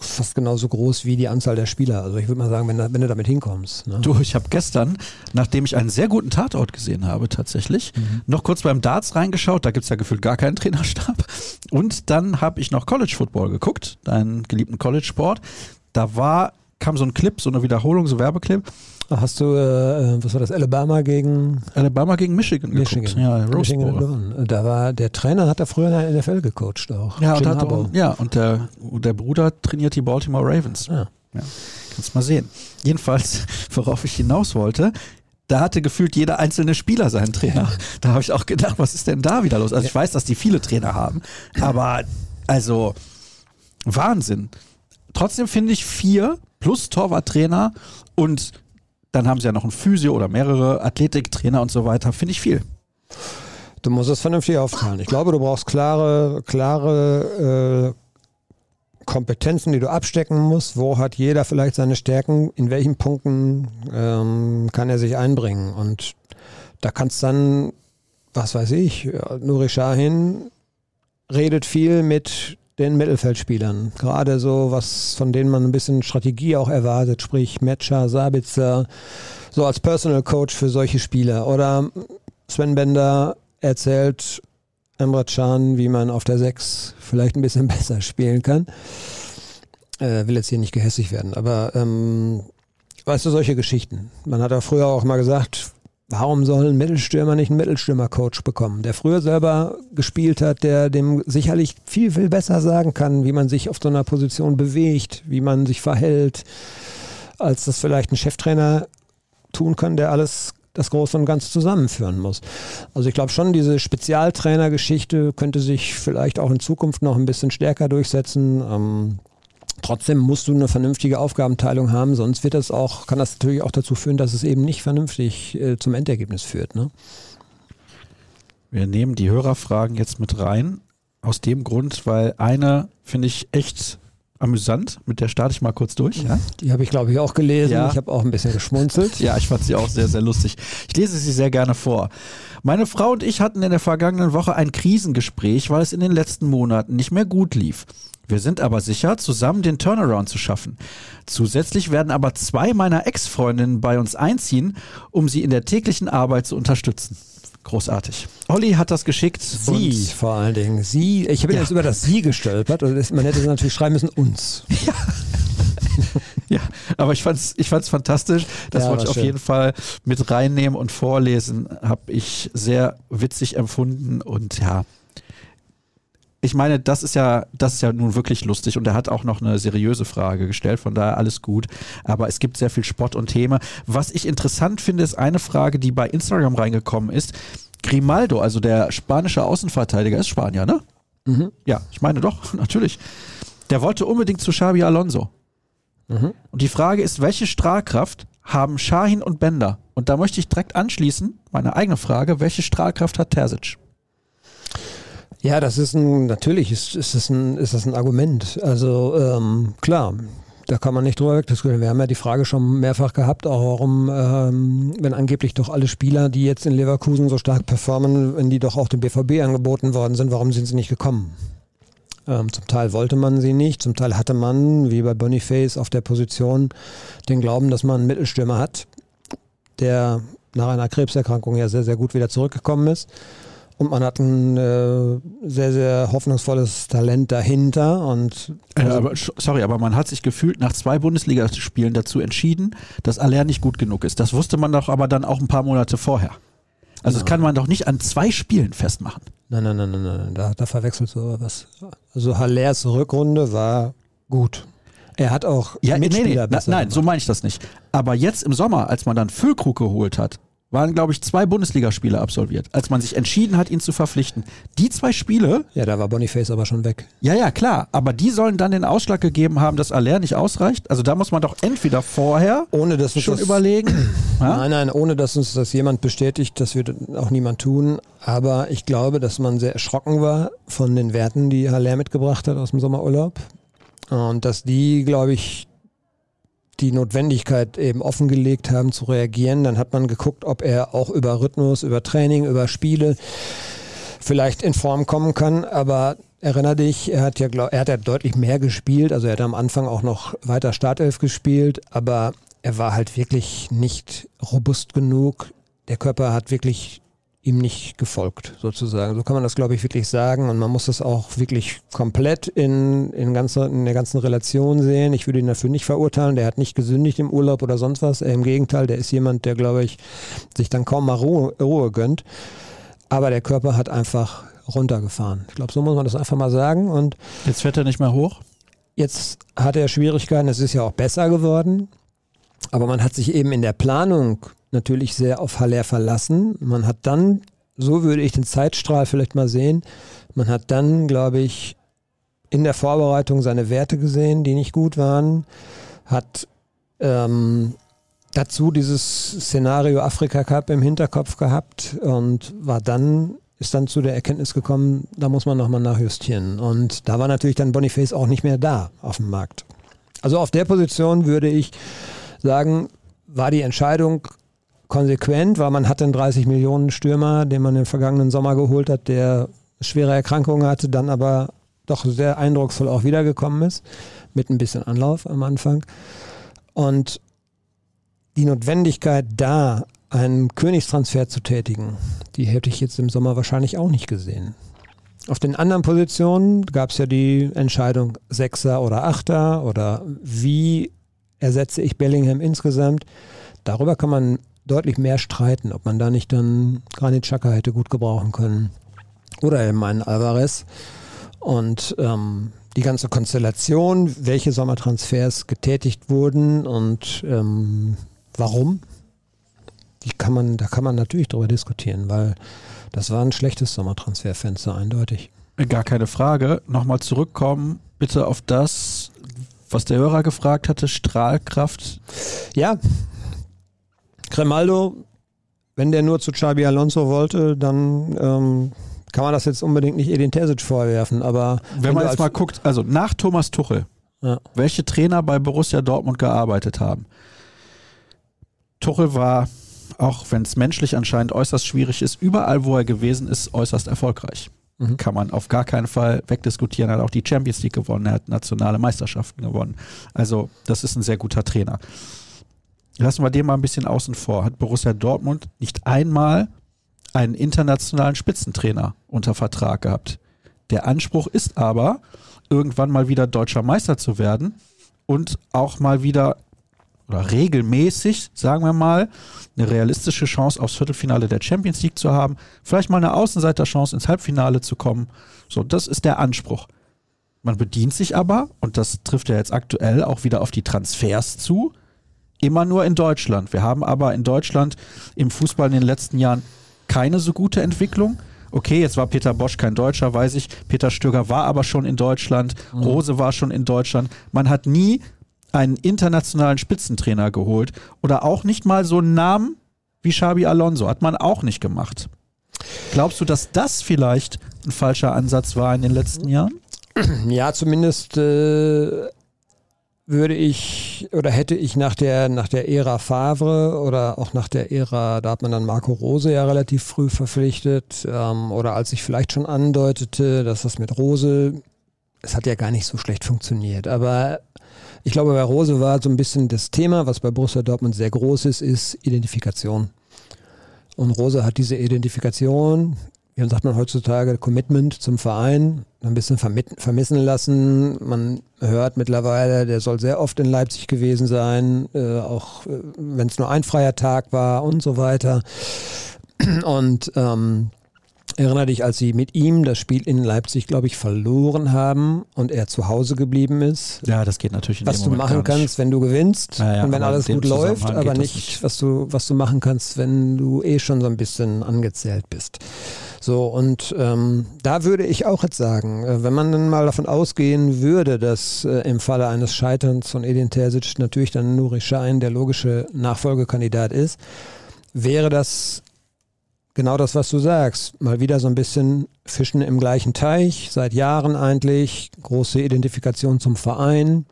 fast genauso groß wie die Anzahl der Spieler. Also ich würde mal sagen, wenn, wenn du damit hinkommst. Ne? Du, ich habe gestern, nachdem ich einen sehr guten Tatort gesehen habe, tatsächlich, mhm. noch kurz beim Darts reingeschaut. Da gibt es ja gefühlt gar keinen Trainerstab. Und dann habe ich noch College Football geguckt, deinen geliebten College Sport. Da war, kam so ein Clip, so eine Wiederholung, so Werbeclip. Hast du, äh, was war das, Alabama gegen? Alabama gegen Michigan, Michigan. geguckt. Ja, Rose Michigan Da war, der Trainer hat da früher in der NFL gecoacht auch. Ja, und, hat, auch, ja und der, der Bruder trainiert die Baltimore Ravens. Ja. ja. Kannst mal sehen. Jedenfalls, worauf ich hinaus wollte, da hatte gefühlt jeder einzelne Spieler seinen Trainer. Ja. Da habe ich auch gedacht, was ist denn da wieder los? Also ich weiß, dass die viele Trainer haben, aber also Wahnsinn. Trotzdem finde ich vier plus Torwarttrainer und dann haben sie ja noch einen Physio oder mehrere Athletiktrainer und so weiter. Finde ich viel. Du musst es vernünftig aufteilen. Ich glaube, du brauchst klare, klare äh, Kompetenzen, die du abstecken musst. Wo hat jeder vielleicht seine Stärken? In welchen Punkten ähm, kann er sich einbringen? Und da kannst dann, was weiß ich, Nuri Shahin redet viel mit den Mittelfeldspielern. Gerade so, was von denen man ein bisschen Strategie auch erwartet, sprich Metscher, Sabitzer, so als Personal Coach für solche Spieler. Oder Sven Bender erzählt Emre Can, wie man auf der 6 vielleicht ein bisschen besser spielen kann. Äh, will jetzt hier nicht gehässig werden, aber ähm, weißt du, solche Geschichten. Man hat ja früher auch mal gesagt, Warum soll ein Mittelstürmer nicht einen Mittelstürmer-Coach bekommen, der früher selber gespielt hat, der dem sicherlich viel, viel besser sagen kann, wie man sich auf so einer Position bewegt, wie man sich verhält, als das vielleicht ein Cheftrainer tun kann, der alles das Große und Ganze zusammenführen muss. Also ich glaube schon, diese Spezialtrainer-Geschichte könnte sich vielleicht auch in Zukunft noch ein bisschen stärker durchsetzen. Ähm, Trotzdem musst du eine vernünftige Aufgabenteilung haben, sonst wird das auch, kann das natürlich auch dazu führen, dass es eben nicht vernünftig äh, zum Endergebnis führt. Ne? Wir nehmen die Hörerfragen jetzt mit rein. Aus dem Grund, weil eine finde ich echt amüsant. Mit der starte ich mal kurz durch. Ja? Die habe ich, glaube ich, auch gelesen. Ja. Ich habe auch ein bisschen geschmunzelt. ja, ich fand sie auch sehr, sehr lustig. Ich lese sie sehr gerne vor. Meine Frau und ich hatten in der vergangenen Woche ein Krisengespräch, weil es in den letzten Monaten nicht mehr gut lief. Wir sind aber sicher, zusammen den Turnaround zu schaffen. Zusätzlich werden aber zwei meiner Ex-Freundinnen bei uns einziehen, um sie in der täglichen Arbeit zu unterstützen. Großartig. Olli hat das geschickt. Sie vor allen Dingen. Sie. Ich habe ja. jetzt über das Sie gestolpert. Also man hätte natürlich schreiben müssen uns. Ja. ja, aber ich fand's, ich fand's fantastisch. Das ja, wollte ich auf schön. jeden Fall mit reinnehmen und vorlesen. Habe ich sehr witzig empfunden und ja, ich meine, das ist ja, das ist ja nun wirklich lustig und er hat auch noch eine seriöse Frage gestellt, von daher alles gut. Aber es gibt sehr viel Spott und Thema. Was ich interessant finde, ist eine Frage, die bei Instagram reingekommen ist. Grimaldo, also der spanische Außenverteidiger, ist Spanier, ne? Mhm. Ja, ich meine doch, natürlich. Der wollte unbedingt zu Xabi Alonso. Mhm. Und die Frage ist, welche Strahlkraft haben Shahin und Bender? Und da möchte ich direkt anschließen, meine eigene Frage, welche Strahlkraft hat Terzic? Ja, das ist ein, natürlich ist, ist, das, ein, ist das ein Argument. Also ähm, klar, da kann man nicht drüber wegdiskutieren. Wir haben ja die Frage schon mehrfach gehabt, auch warum, ähm, wenn angeblich doch alle Spieler, die jetzt in Leverkusen so stark performen, wenn die doch auch dem BVB angeboten worden sind, warum sind sie nicht gekommen? Ähm, zum Teil wollte man sie nicht, zum Teil hatte man, wie bei Boniface, auf der Position den Glauben, dass man einen Mittelstürmer hat, der nach einer Krebserkrankung ja sehr, sehr gut wieder zurückgekommen ist. Und man hat ein äh, sehr, sehr hoffnungsvolles Talent dahinter. Und äh, aber, sorry, aber man hat sich gefühlt nach zwei Bundesligaspielen dazu entschieden, dass Aller nicht gut genug ist. Das wusste man doch aber dann auch ein paar Monate vorher. Also das kann man doch nicht an zwei Spielen festmachen. Nein, nein, nein, nein, nein. Da, da verwechselst du was. Also Hallers Rückrunde war gut. Er hat auch ja, Mitspieler nee, nee, Nein, so meine ich das nicht. Aber jetzt im Sommer, als man dann Füllkrug geholt hat, waren, glaube ich, zwei Bundesligaspiele absolviert, als man sich entschieden hat, ihn zu verpflichten. Die zwei Spiele. Ja, da war Boniface aber schon weg. Ja, ja, klar. Aber die sollen dann den Ausschlag gegeben haben, dass Aller nicht ausreicht. Also da muss man doch entweder vorher ohne dass schon das, überlegen. nein, nein, ohne dass uns das jemand bestätigt, das wird auch niemand tun. Aber ich glaube, dass man sehr erschrocken war von den Werten, die Haller mitgebracht hat aus dem Sommerurlaub. Und dass die, glaube ich, die Notwendigkeit eben offengelegt haben zu reagieren. Dann hat man geguckt, ob er auch über Rhythmus, über Training, über Spiele vielleicht in Form kommen kann. Aber erinnere dich, er hat ja, glaub, er hat ja deutlich mehr gespielt. Also er hat am Anfang auch noch weiter Startelf gespielt, aber er war halt wirklich nicht robust genug. Der Körper hat wirklich ihm nicht gefolgt, sozusagen. So kann man das, glaube ich, wirklich sagen. Und man muss das auch wirklich komplett in, in, ganzer, in der ganzen Relation sehen. Ich würde ihn dafür nicht verurteilen. Der hat nicht gesündigt im Urlaub oder sonst was. Im Gegenteil, der ist jemand, der, glaube ich, sich dann kaum mal Ruhe, Ruhe gönnt. Aber der Körper hat einfach runtergefahren. Ich glaube, so muss man das einfach mal sagen. Und jetzt fährt er nicht mehr hoch? Jetzt hat er Schwierigkeiten. Es ist ja auch besser geworden. Aber man hat sich eben in der Planung natürlich sehr auf Haller verlassen. Man hat dann, so würde ich den Zeitstrahl vielleicht mal sehen, man hat dann, glaube ich, in der Vorbereitung seine Werte gesehen, die nicht gut waren, hat ähm, dazu dieses Szenario Afrika Cup im Hinterkopf gehabt und war dann ist dann zu der Erkenntnis gekommen, da muss man nochmal nachjustieren. Und da war natürlich dann Boniface auch nicht mehr da auf dem Markt. Also auf der Position würde ich sagen, war die Entscheidung konsequent, weil man hatte einen 30 Millionen Stürmer, den man im vergangenen Sommer geholt hat, der schwere Erkrankungen hatte, dann aber doch sehr eindrucksvoll auch wiedergekommen ist, mit ein bisschen Anlauf am Anfang. Und die Notwendigkeit da, einen Königstransfer zu tätigen, die hätte ich jetzt im Sommer wahrscheinlich auch nicht gesehen. Auf den anderen Positionen gab es ja die Entscheidung Sechser oder Achter oder wie ersetze ich Bellingham insgesamt. Darüber kann man deutlich mehr streiten, ob man da nicht dann Granit Xhaka hätte gut gebrauchen können. Oder eben einen Alvarez. Und ähm, die ganze Konstellation, welche Sommertransfers getätigt wurden und ähm, warum, die kann man, da kann man natürlich darüber diskutieren, weil das war ein schlechtes Sommertransferfenster, eindeutig. Gar keine Frage. Nochmal zurückkommen, bitte auf das, was der Hörer gefragt hatte, Strahlkraft. Ja, Cremaldo, wenn der nur zu Xabi Alonso wollte, dann ähm, kann man das jetzt unbedingt nicht Edin Terzic vorwerfen. Aber wenn, wenn man jetzt mal guckt, also nach Thomas Tuchel, ja. welche Trainer bei Borussia Dortmund gearbeitet haben. Tuchel war, auch wenn es menschlich anscheinend äußerst schwierig ist, überall, wo er gewesen ist, äußerst erfolgreich. Mhm. Kann man auf gar keinen Fall wegdiskutieren. Er hat auch die Champions League gewonnen, er hat nationale Meisterschaften gewonnen. Also, das ist ein sehr guter Trainer. Lassen wir den mal ein bisschen außen vor. Hat Borussia Dortmund nicht einmal einen internationalen Spitzentrainer unter Vertrag gehabt? Der Anspruch ist aber, irgendwann mal wieder deutscher Meister zu werden und auch mal wieder oder regelmäßig, sagen wir mal, eine realistische Chance aufs Viertelfinale der Champions League zu haben, vielleicht mal eine Außenseiterchance ins Halbfinale zu kommen. So, das ist der Anspruch. Man bedient sich aber, und das trifft ja jetzt aktuell auch wieder auf die Transfers zu, immer nur in Deutschland. Wir haben aber in Deutschland im Fußball in den letzten Jahren keine so gute Entwicklung. Okay, jetzt war Peter Bosch kein Deutscher, weiß ich. Peter Stöger war aber schon in Deutschland. Mhm. Rose war schon in Deutschland. Man hat nie einen internationalen Spitzentrainer geholt oder auch nicht mal so einen Namen wie Xabi Alonso. Hat man auch nicht gemacht. Glaubst du, dass das vielleicht ein falscher Ansatz war in den letzten Jahren? Ja, zumindest äh, würde ich oder hätte ich nach der, nach der Ära Favre oder auch nach der Ära, da hat man dann Marco Rose ja relativ früh verpflichtet ähm, oder als ich vielleicht schon andeutete, dass das mit Rose, es hat ja gar nicht so schlecht funktioniert, aber ich glaube, bei Rose war so ein bisschen das Thema, was bei Borussia Dortmund sehr groß ist, ist Identifikation. Und Rose hat diese Identifikation, wie sagt man heutzutage, Commitment zum Verein, ein bisschen vermissen lassen. Man hört mittlerweile, der soll sehr oft in Leipzig gewesen sein, äh, auch äh, wenn es nur ein freier Tag war und so weiter. Und ähm, Erinnere dich, als sie mit ihm das Spiel in Leipzig, glaube ich, verloren haben und er zu Hause geblieben ist. Ja, das geht natürlich nicht. Was du machen kannst, wenn du gewinnst ja, ja, und wenn alles gut läuft, aber nicht, nicht, was du, was du machen kannst, wenn du eh schon so ein bisschen angezählt bist. So, und ähm, da würde ich auch jetzt sagen, äh, wenn man dann mal davon ausgehen würde, dass äh, im Falle eines Scheiterns von Edin Terzic natürlich dann Nuri Schein der logische Nachfolgekandidat ist, wäre das genau das, was du sagst. Mal wieder so ein bisschen Fischen im gleichen Teich, seit Jahren eigentlich, große Identifikation zum Verein.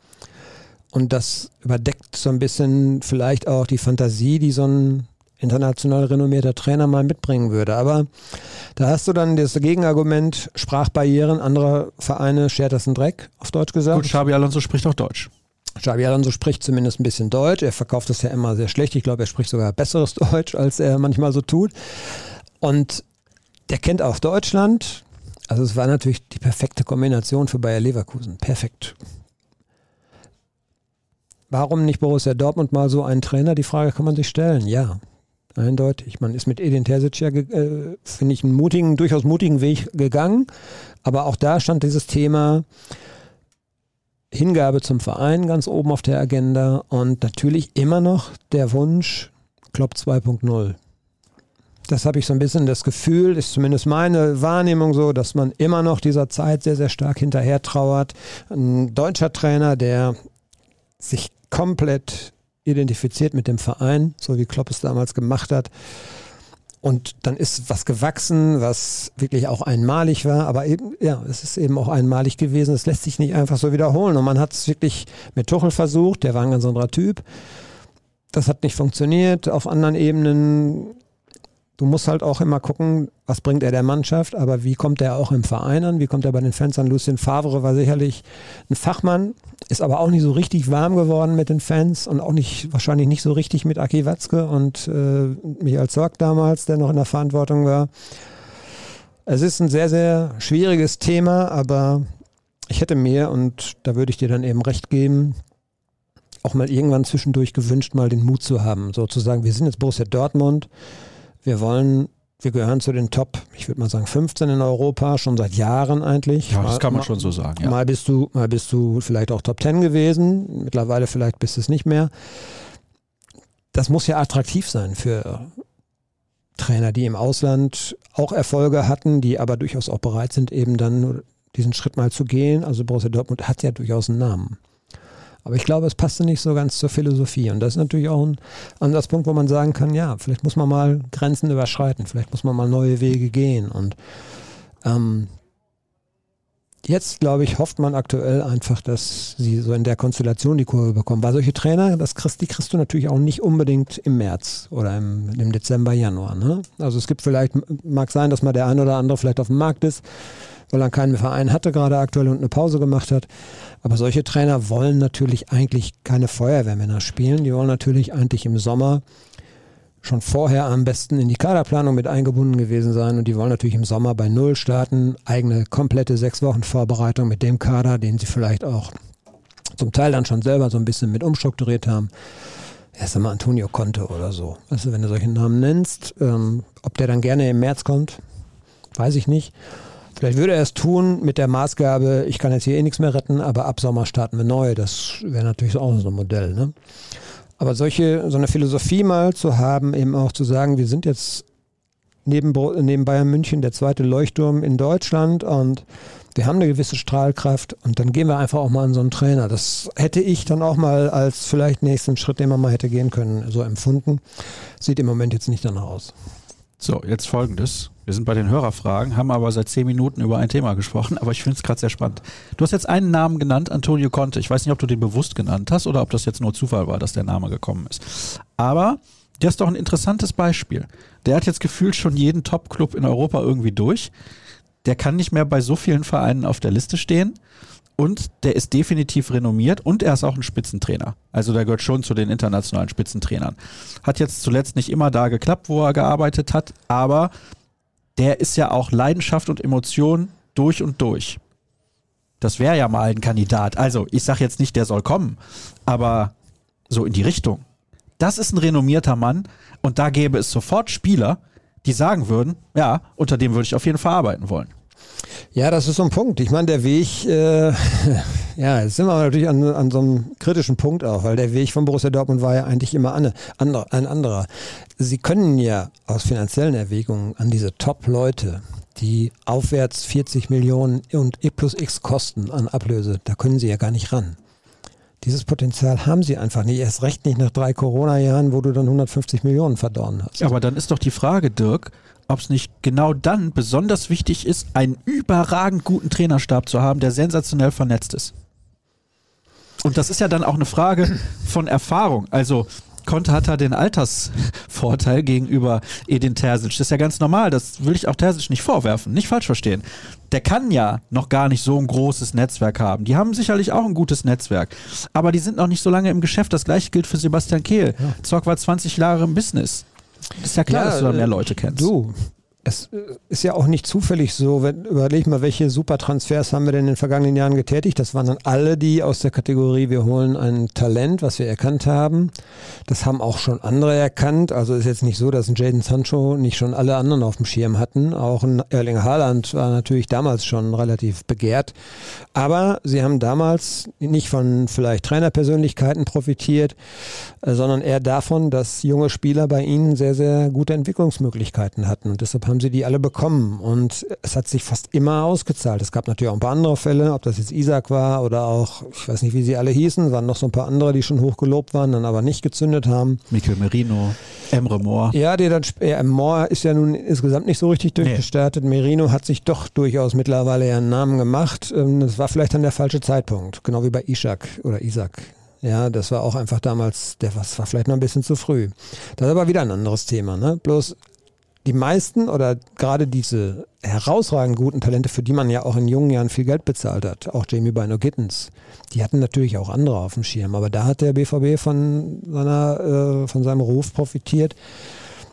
Und das überdeckt so ein bisschen vielleicht auch die Fantasie, die so ein international renommierter Trainer mal mitbringen würde. Aber da hast du dann das Gegenargument, Sprachbarrieren anderer Vereine, schert das einen Dreck, auf Deutsch gesagt. Gut, Xabi Alonso spricht auch Deutsch. Xabi Alonso spricht zumindest ein bisschen Deutsch. Er verkauft das ja immer sehr schlecht. Ich glaube, er spricht sogar besseres Deutsch, als er manchmal so tut. Und der kennt auch Deutschland. Also es war natürlich die perfekte Kombination für Bayer Leverkusen. Perfekt. Warum nicht Borussia Dortmund mal so einen Trainer? Die Frage kann man sich stellen. Ja, eindeutig. Man ist mit Edin Terzic ja, äh, finde ich, einen mutigen, durchaus mutigen Weg gegangen. Aber auch da stand dieses Thema Hingabe zum Verein ganz oben auf der Agenda und natürlich immer noch der Wunsch Klopp 2.0 das habe ich so ein bisschen das Gefühl, ist zumindest meine Wahrnehmung so, dass man immer noch dieser Zeit sehr, sehr stark hinterher trauert. Ein deutscher Trainer, der sich komplett identifiziert mit dem Verein, so wie Klopp es damals gemacht hat. Und dann ist was gewachsen, was wirklich auch einmalig war, aber eben, ja, es ist eben auch einmalig gewesen. Es lässt sich nicht einfach so wiederholen. Und man hat es wirklich mit Tuchel versucht, der war ein ganz anderer Typ. Das hat nicht funktioniert. Auf anderen Ebenen du musst halt auch immer gucken, was bringt er der Mannschaft, aber wie kommt er auch im Verein an, wie kommt er bei den Fans an. Lucien Favre war sicherlich ein Fachmann, ist aber auch nicht so richtig warm geworden mit den Fans und auch nicht, wahrscheinlich nicht so richtig mit Aki Watzke und äh, Michael Zorg damals, der noch in der Verantwortung war. Es ist ein sehr, sehr schwieriges Thema, aber ich hätte mir, und da würde ich dir dann eben recht geben, auch mal irgendwann zwischendurch gewünscht, mal den Mut zu haben, sozusagen, wir sind jetzt Borussia Dortmund, wir wollen, wir gehören zu den Top, ich würde mal sagen 15 in Europa, schon seit Jahren eigentlich. Ja, das kann man mal, schon so sagen. Ja. Mal bist du, mal bist du vielleicht auch Top 10 gewesen, mittlerweile vielleicht bist du es nicht mehr. Das muss ja attraktiv sein für Trainer, die im Ausland auch Erfolge hatten, die aber durchaus auch bereit sind, eben dann diesen Schritt mal zu gehen. Also Borussia Dortmund hat ja durchaus einen Namen. Aber ich glaube, es passte nicht so ganz zur Philosophie. Und das ist natürlich auch ein Ansatzpunkt, wo man sagen kann, ja, vielleicht muss man mal Grenzen überschreiten, vielleicht muss man mal neue Wege gehen. Und ähm, jetzt, glaube ich, hofft man aktuell einfach, dass sie so in der Konstellation die Kurve bekommen. Weil solche Trainer, das kriegst, die kriegst du natürlich auch nicht unbedingt im März oder im, im Dezember, Januar. Ne? Also es gibt vielleicht, mag sein, dass mal der ein oder andere vielleicht auf dem Markt ist weil er keinen Verein hatte gerade aktuell und eine Pause gemacht hat. Aber solche Trainer wollen natürlich eigentlich keine Feuerwehrmänner spielen. Die wollen natürlich eigentlich im Sommer schon vorher am besten in die Kaderplanung mit eingebunden gewesen sein und die wollen natürlich im Sommer bei Null starten, eigene komplette sechs Wochen Vorbereitung mit dem Kader, den sie vielleicht auch zum Teil dann schon selber so ein bisschen mit umstrukturiert haben. Erst einmal Antonio Conte oder so. Also wenn du solche Namen nennst, ähm, ob der dann gerne im März kommt, weiß ich nicht. Vielleicht würde er es tun mit der Maßgabe, ich kann jetzt hier eh nichts mehr retten, aber ab Sommer starten wir neu. Das wäre natürlich auch so ein Modell. Ne? Aber solche, so eine Philosophie mal zu haben, eben auch zu sagen, wir sind jetzt neben, neben Bayern München der zweite Leuchtturm in Deutschland und wir haben eine gewisse Strahlkraft und dann gehen wir einfach auch mal an so einen Trainer. Das hätte ich dann auch mal als vielleicht nächsten Schritt, den man mal hätte gehen können, so empfunden. Sieht im Moment jetzt nicht danach aus. So, jetzt folgendes. Wir sind bei den Hörerfragen, haben aber seit zehn Minuten über ein Thema gesprochen, aber ich finde es gerade sehr spannend. Du hast jetzt einen Namen genannt, Antonio Conte. Ich weiß nicht, ob du den bewusst genannt hast oder ob das jetzt nur Zufall war, dass der Name gekommen ist. Aber der ist doch ein interessantes Beispiel. Der hat jetzt gefühlt schon jeden Top-Club in Europa irgendwie durch. Der kann nicht mehr bei so vielen Vereinen auf der Liste stehen. Und der ist definitiv renommiert und er ist auch ein Spitzentrainer. Also der gehört schon zu den internationalen Spitzentrainern. Hat jetzt zuletzt nicht immer da geklappt, wo er gearbeitet hat, aber der ist ja auch Leidenschaft und Emotion durch und durch. Das wäre ja mal ein Kandidat. Also, ich sage jetzt nicht, der soll kommen, aber so in die Richtung. Das ist ein renommierter Mann und da gäbe es sofort Spieler, die sagen würden, ja, unter dem würde ich auf jeden Fall arbeiten wollen. Ja, das ist so ein Punkt. Ich meine, der Weg, äh, ja, jetzt sind wir natürlich an, an so einem kritischen Punkt auch, weil der Weg von Borussia Dortmund war ja eigentlich immer eine, andere, ein anderer. Sie können ja aus finanziellen Erwägungen an diese Top-Leute, die aufwärts 40 Millionen und E plus X kosten an Ablöse, da können sie ja gar nicht ran. Dieses Potenzial haben sie einfach nicht. Erst recht nicht nach drei Corona-Jahren, wo du dann 150 Millionen verdorben hast. Aber dann ist doch die Frage, Dirk, ob es nicht genau dann besonders wichtig ist, einen überragend guten Trainerstab zu haben, der sensationell vernetzt ist. Und das ist ja dann auch eine Frage von Erfahrung. Also Conte hat da den Altersvorteil gegenüber Edin Terzic. Das ist ja ganz normal. Das will ich auch Terzic nicht vorwerfen. Nicht falsch verstehen. Der kann ja noch gar nicht so ein großes Netzwerk haben. Die haben sicherlich auch ein gutes Netzwerk. Aber die sind noch nicht so lange im Geschäft. Das gleiche gilt für Sebastian Kehl. Ja. Zock war 20 Jahre im Business. Ist ja klar, ja, dass du da mehr Leute kennst. Du, es ist ja auch nicht zufällig so, wenn, überleg mal, welche Supertransfers haben wir denn in den vergangenen Jahren getätigt? Das waren dann alle die aus der Kategorie, wir holen ein Talent, was wir erkannt haben. Das haben auch schon andere erkannt. Also ist jetzt nicht so, dass ein Jaden Sancho nicht schon alle anderen auf dem Schirm hatten. Auch ein Erling Haaland war natürlich damals schon relativ begehrt. Aber sie haben damals nicht von vielleicht Trainerpersönlichkeiten profitiert, äh, sondern eher davon, dass junge Spieler bei ihnen sehr, sehr gute Entwicklungsmöglichkeiten hatten. Und deshalb haben haben sie die alle bekommen. Und es hat sich fast immer ausgezahlt. Es gab natürlich auch ein paar andere Fälle, ob das jetzt Isaac war oder auch, ich weiß nicht, wie sie alle hießen, es waren noch so ein paar andere, die schon hochgelobt waren, dann aber nicht gezündet haben. Mikel Merino, Emre Moore. Ja, der dann, ja, Moore ist ja nun insgesamt nicht so richtig durchgestartet. Nee. Merino hat sich doch durchaus mittlerweile einen Namen gemacht. Ähm, das war vielleicht dann der falsche Zeitpunkt, genau wie bei Ishak oder Isaac. Ja, das war auch einfach damals, der was war vielleicht noch ein bisschen zu früh. Das ist aber wieder ein anderes Thema. Ne? Bloß die meisten oder gerade diese herausragend guten Talente, für die man ja auch in jungen Jahren viel Geld bezahlt hat, auch Jamie Bino Gittens, die hatten natürlich auch andere auf dem Schirm, aber da hat der BVB von, seiner, äh, von seinem Ruf profitiert,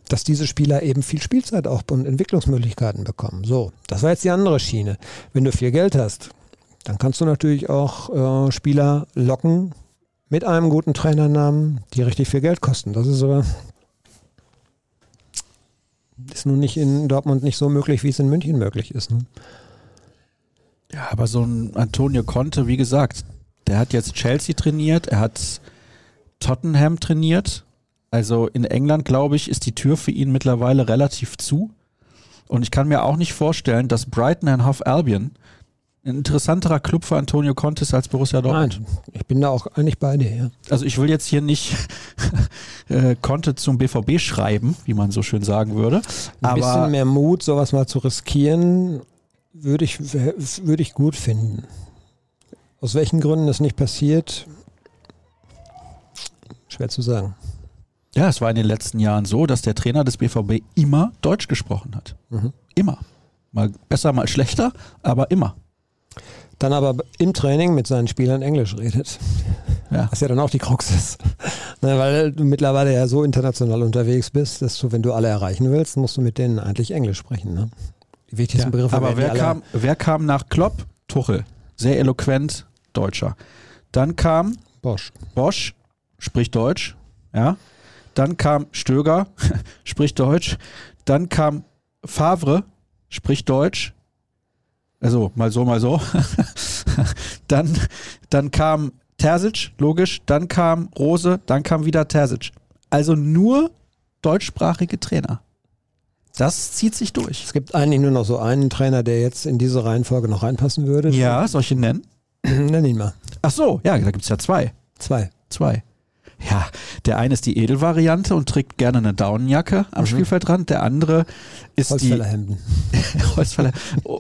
dass diese Spieler eben viel Spielzeit auch und Entwicklungsmöglichkeiten bekommen. So, das war jetzt die andere Schiene. Wenn du viel Geld hast, dann kannst du natürlich auch äh, Spieler locken mit einem guten Trainernamen, die richtig viel Geld kosten. Das ist aber ist nun nicht in Dortmund nicht so möglich, wie es in München möglich ist. Ne? Ja, aber so ein Antonio Conte, wie gesagt, der hat jetzt Chelsea trainiert, er hat Tottenham trainiert. Also in England, glaube ich, ist die Tür für ihn mittlerweile relativ zu. Und ich kann mir auch nicht vorstellen, dass Brighton and Hove Albion ein interessanterer Club für Antonio Conte ist als Borussia Dortmund. Nein, ich bin da auch eigentlich bei dir. Ja. Also ich will jetzt hier nicht äh, Conte zum BVB schreiben, wie man so schön sagen würde. Ein bisschen mehr Mut, sowas mal zu riskieren, würde ich, würde ich gut finden. Aus welchen Gründen das nicht passiert, schwer zu sagen. Ja, es war in den letzten Jahren so, dass der Trainer des BVB immer Deutsch gesprochen hat. Mhm. Immer. Mal besser, mal schlechter, aber immer dann aber im Training mit seinen Spielern Englisch redet. Ja. Was ja dann auch die Krux ist. Ne, weil du mittlerweile ja so international unterwegs bist, dass du, wenn du alle erreichen willst, musst du mit denen eigentlich Englisch sprechen. Ne? Die wichtigsten ja, Begriffe Aber wer kam, wer kam nach Klopp? Tuchel. Sehr eloquent, Deutscher. Dann kam Bosch. Bosch, spricht Deutsch. Ja. Dann kam Stöger, spricht Deutsch. Dann kam Favre, spricht Deutsch. Also mal so, mal so. dann, dann kam Terzic, logisch. Dann kam Rose, dann kam wieder Terzic. Also nur deutschsprachige Trainer. Das zieht sich durch. Es gibt eigentlich nur noch so einen Trainer, der jetzt in diese Reihenfolge noch reinpassen würde. Ja, soll ich ihn nennen? Nenn ihn mal. Ach so, ja, da gibt es ja zwei. Zwei. Zwei. Ja, Der eine ist die Edelvariante und trägt gerne eine Daunenjacke am mhm. Spielfeldrand. Der andere ist Holzfällerhemden. die Holzfäller. Oh,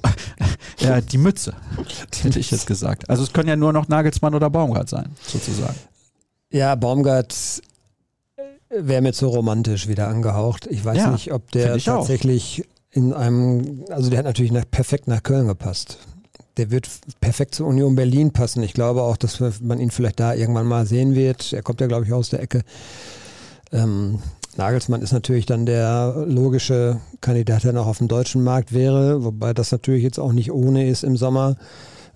ja, die Mütze, hätte ich jetzt gesagt. Also es können ja nur noch Nagelsmann oder Baumgart sein, sozusagen. Ja, Baumgart wäre mir zu romantisch wieder angehaucht. Ich weiß ja, nicht, ob der tatsächlich auch. in einem, also der hat natürlich nach, perfekt nach Köln gepasst. Der wird perfekt zur Union Berlin passen. Ich glaube auch, dass man ihn vielleicht da irgendwann mal sehen wird. Er kommt ja, glaube ich, aus der Ecke. Ähm, Nagelsmann ist natürlich dann der logische Kandidat, der noch auf dem deutschen Markt wäre, wobei das natürlich jetzt auch nicht ohne ist im Sommer.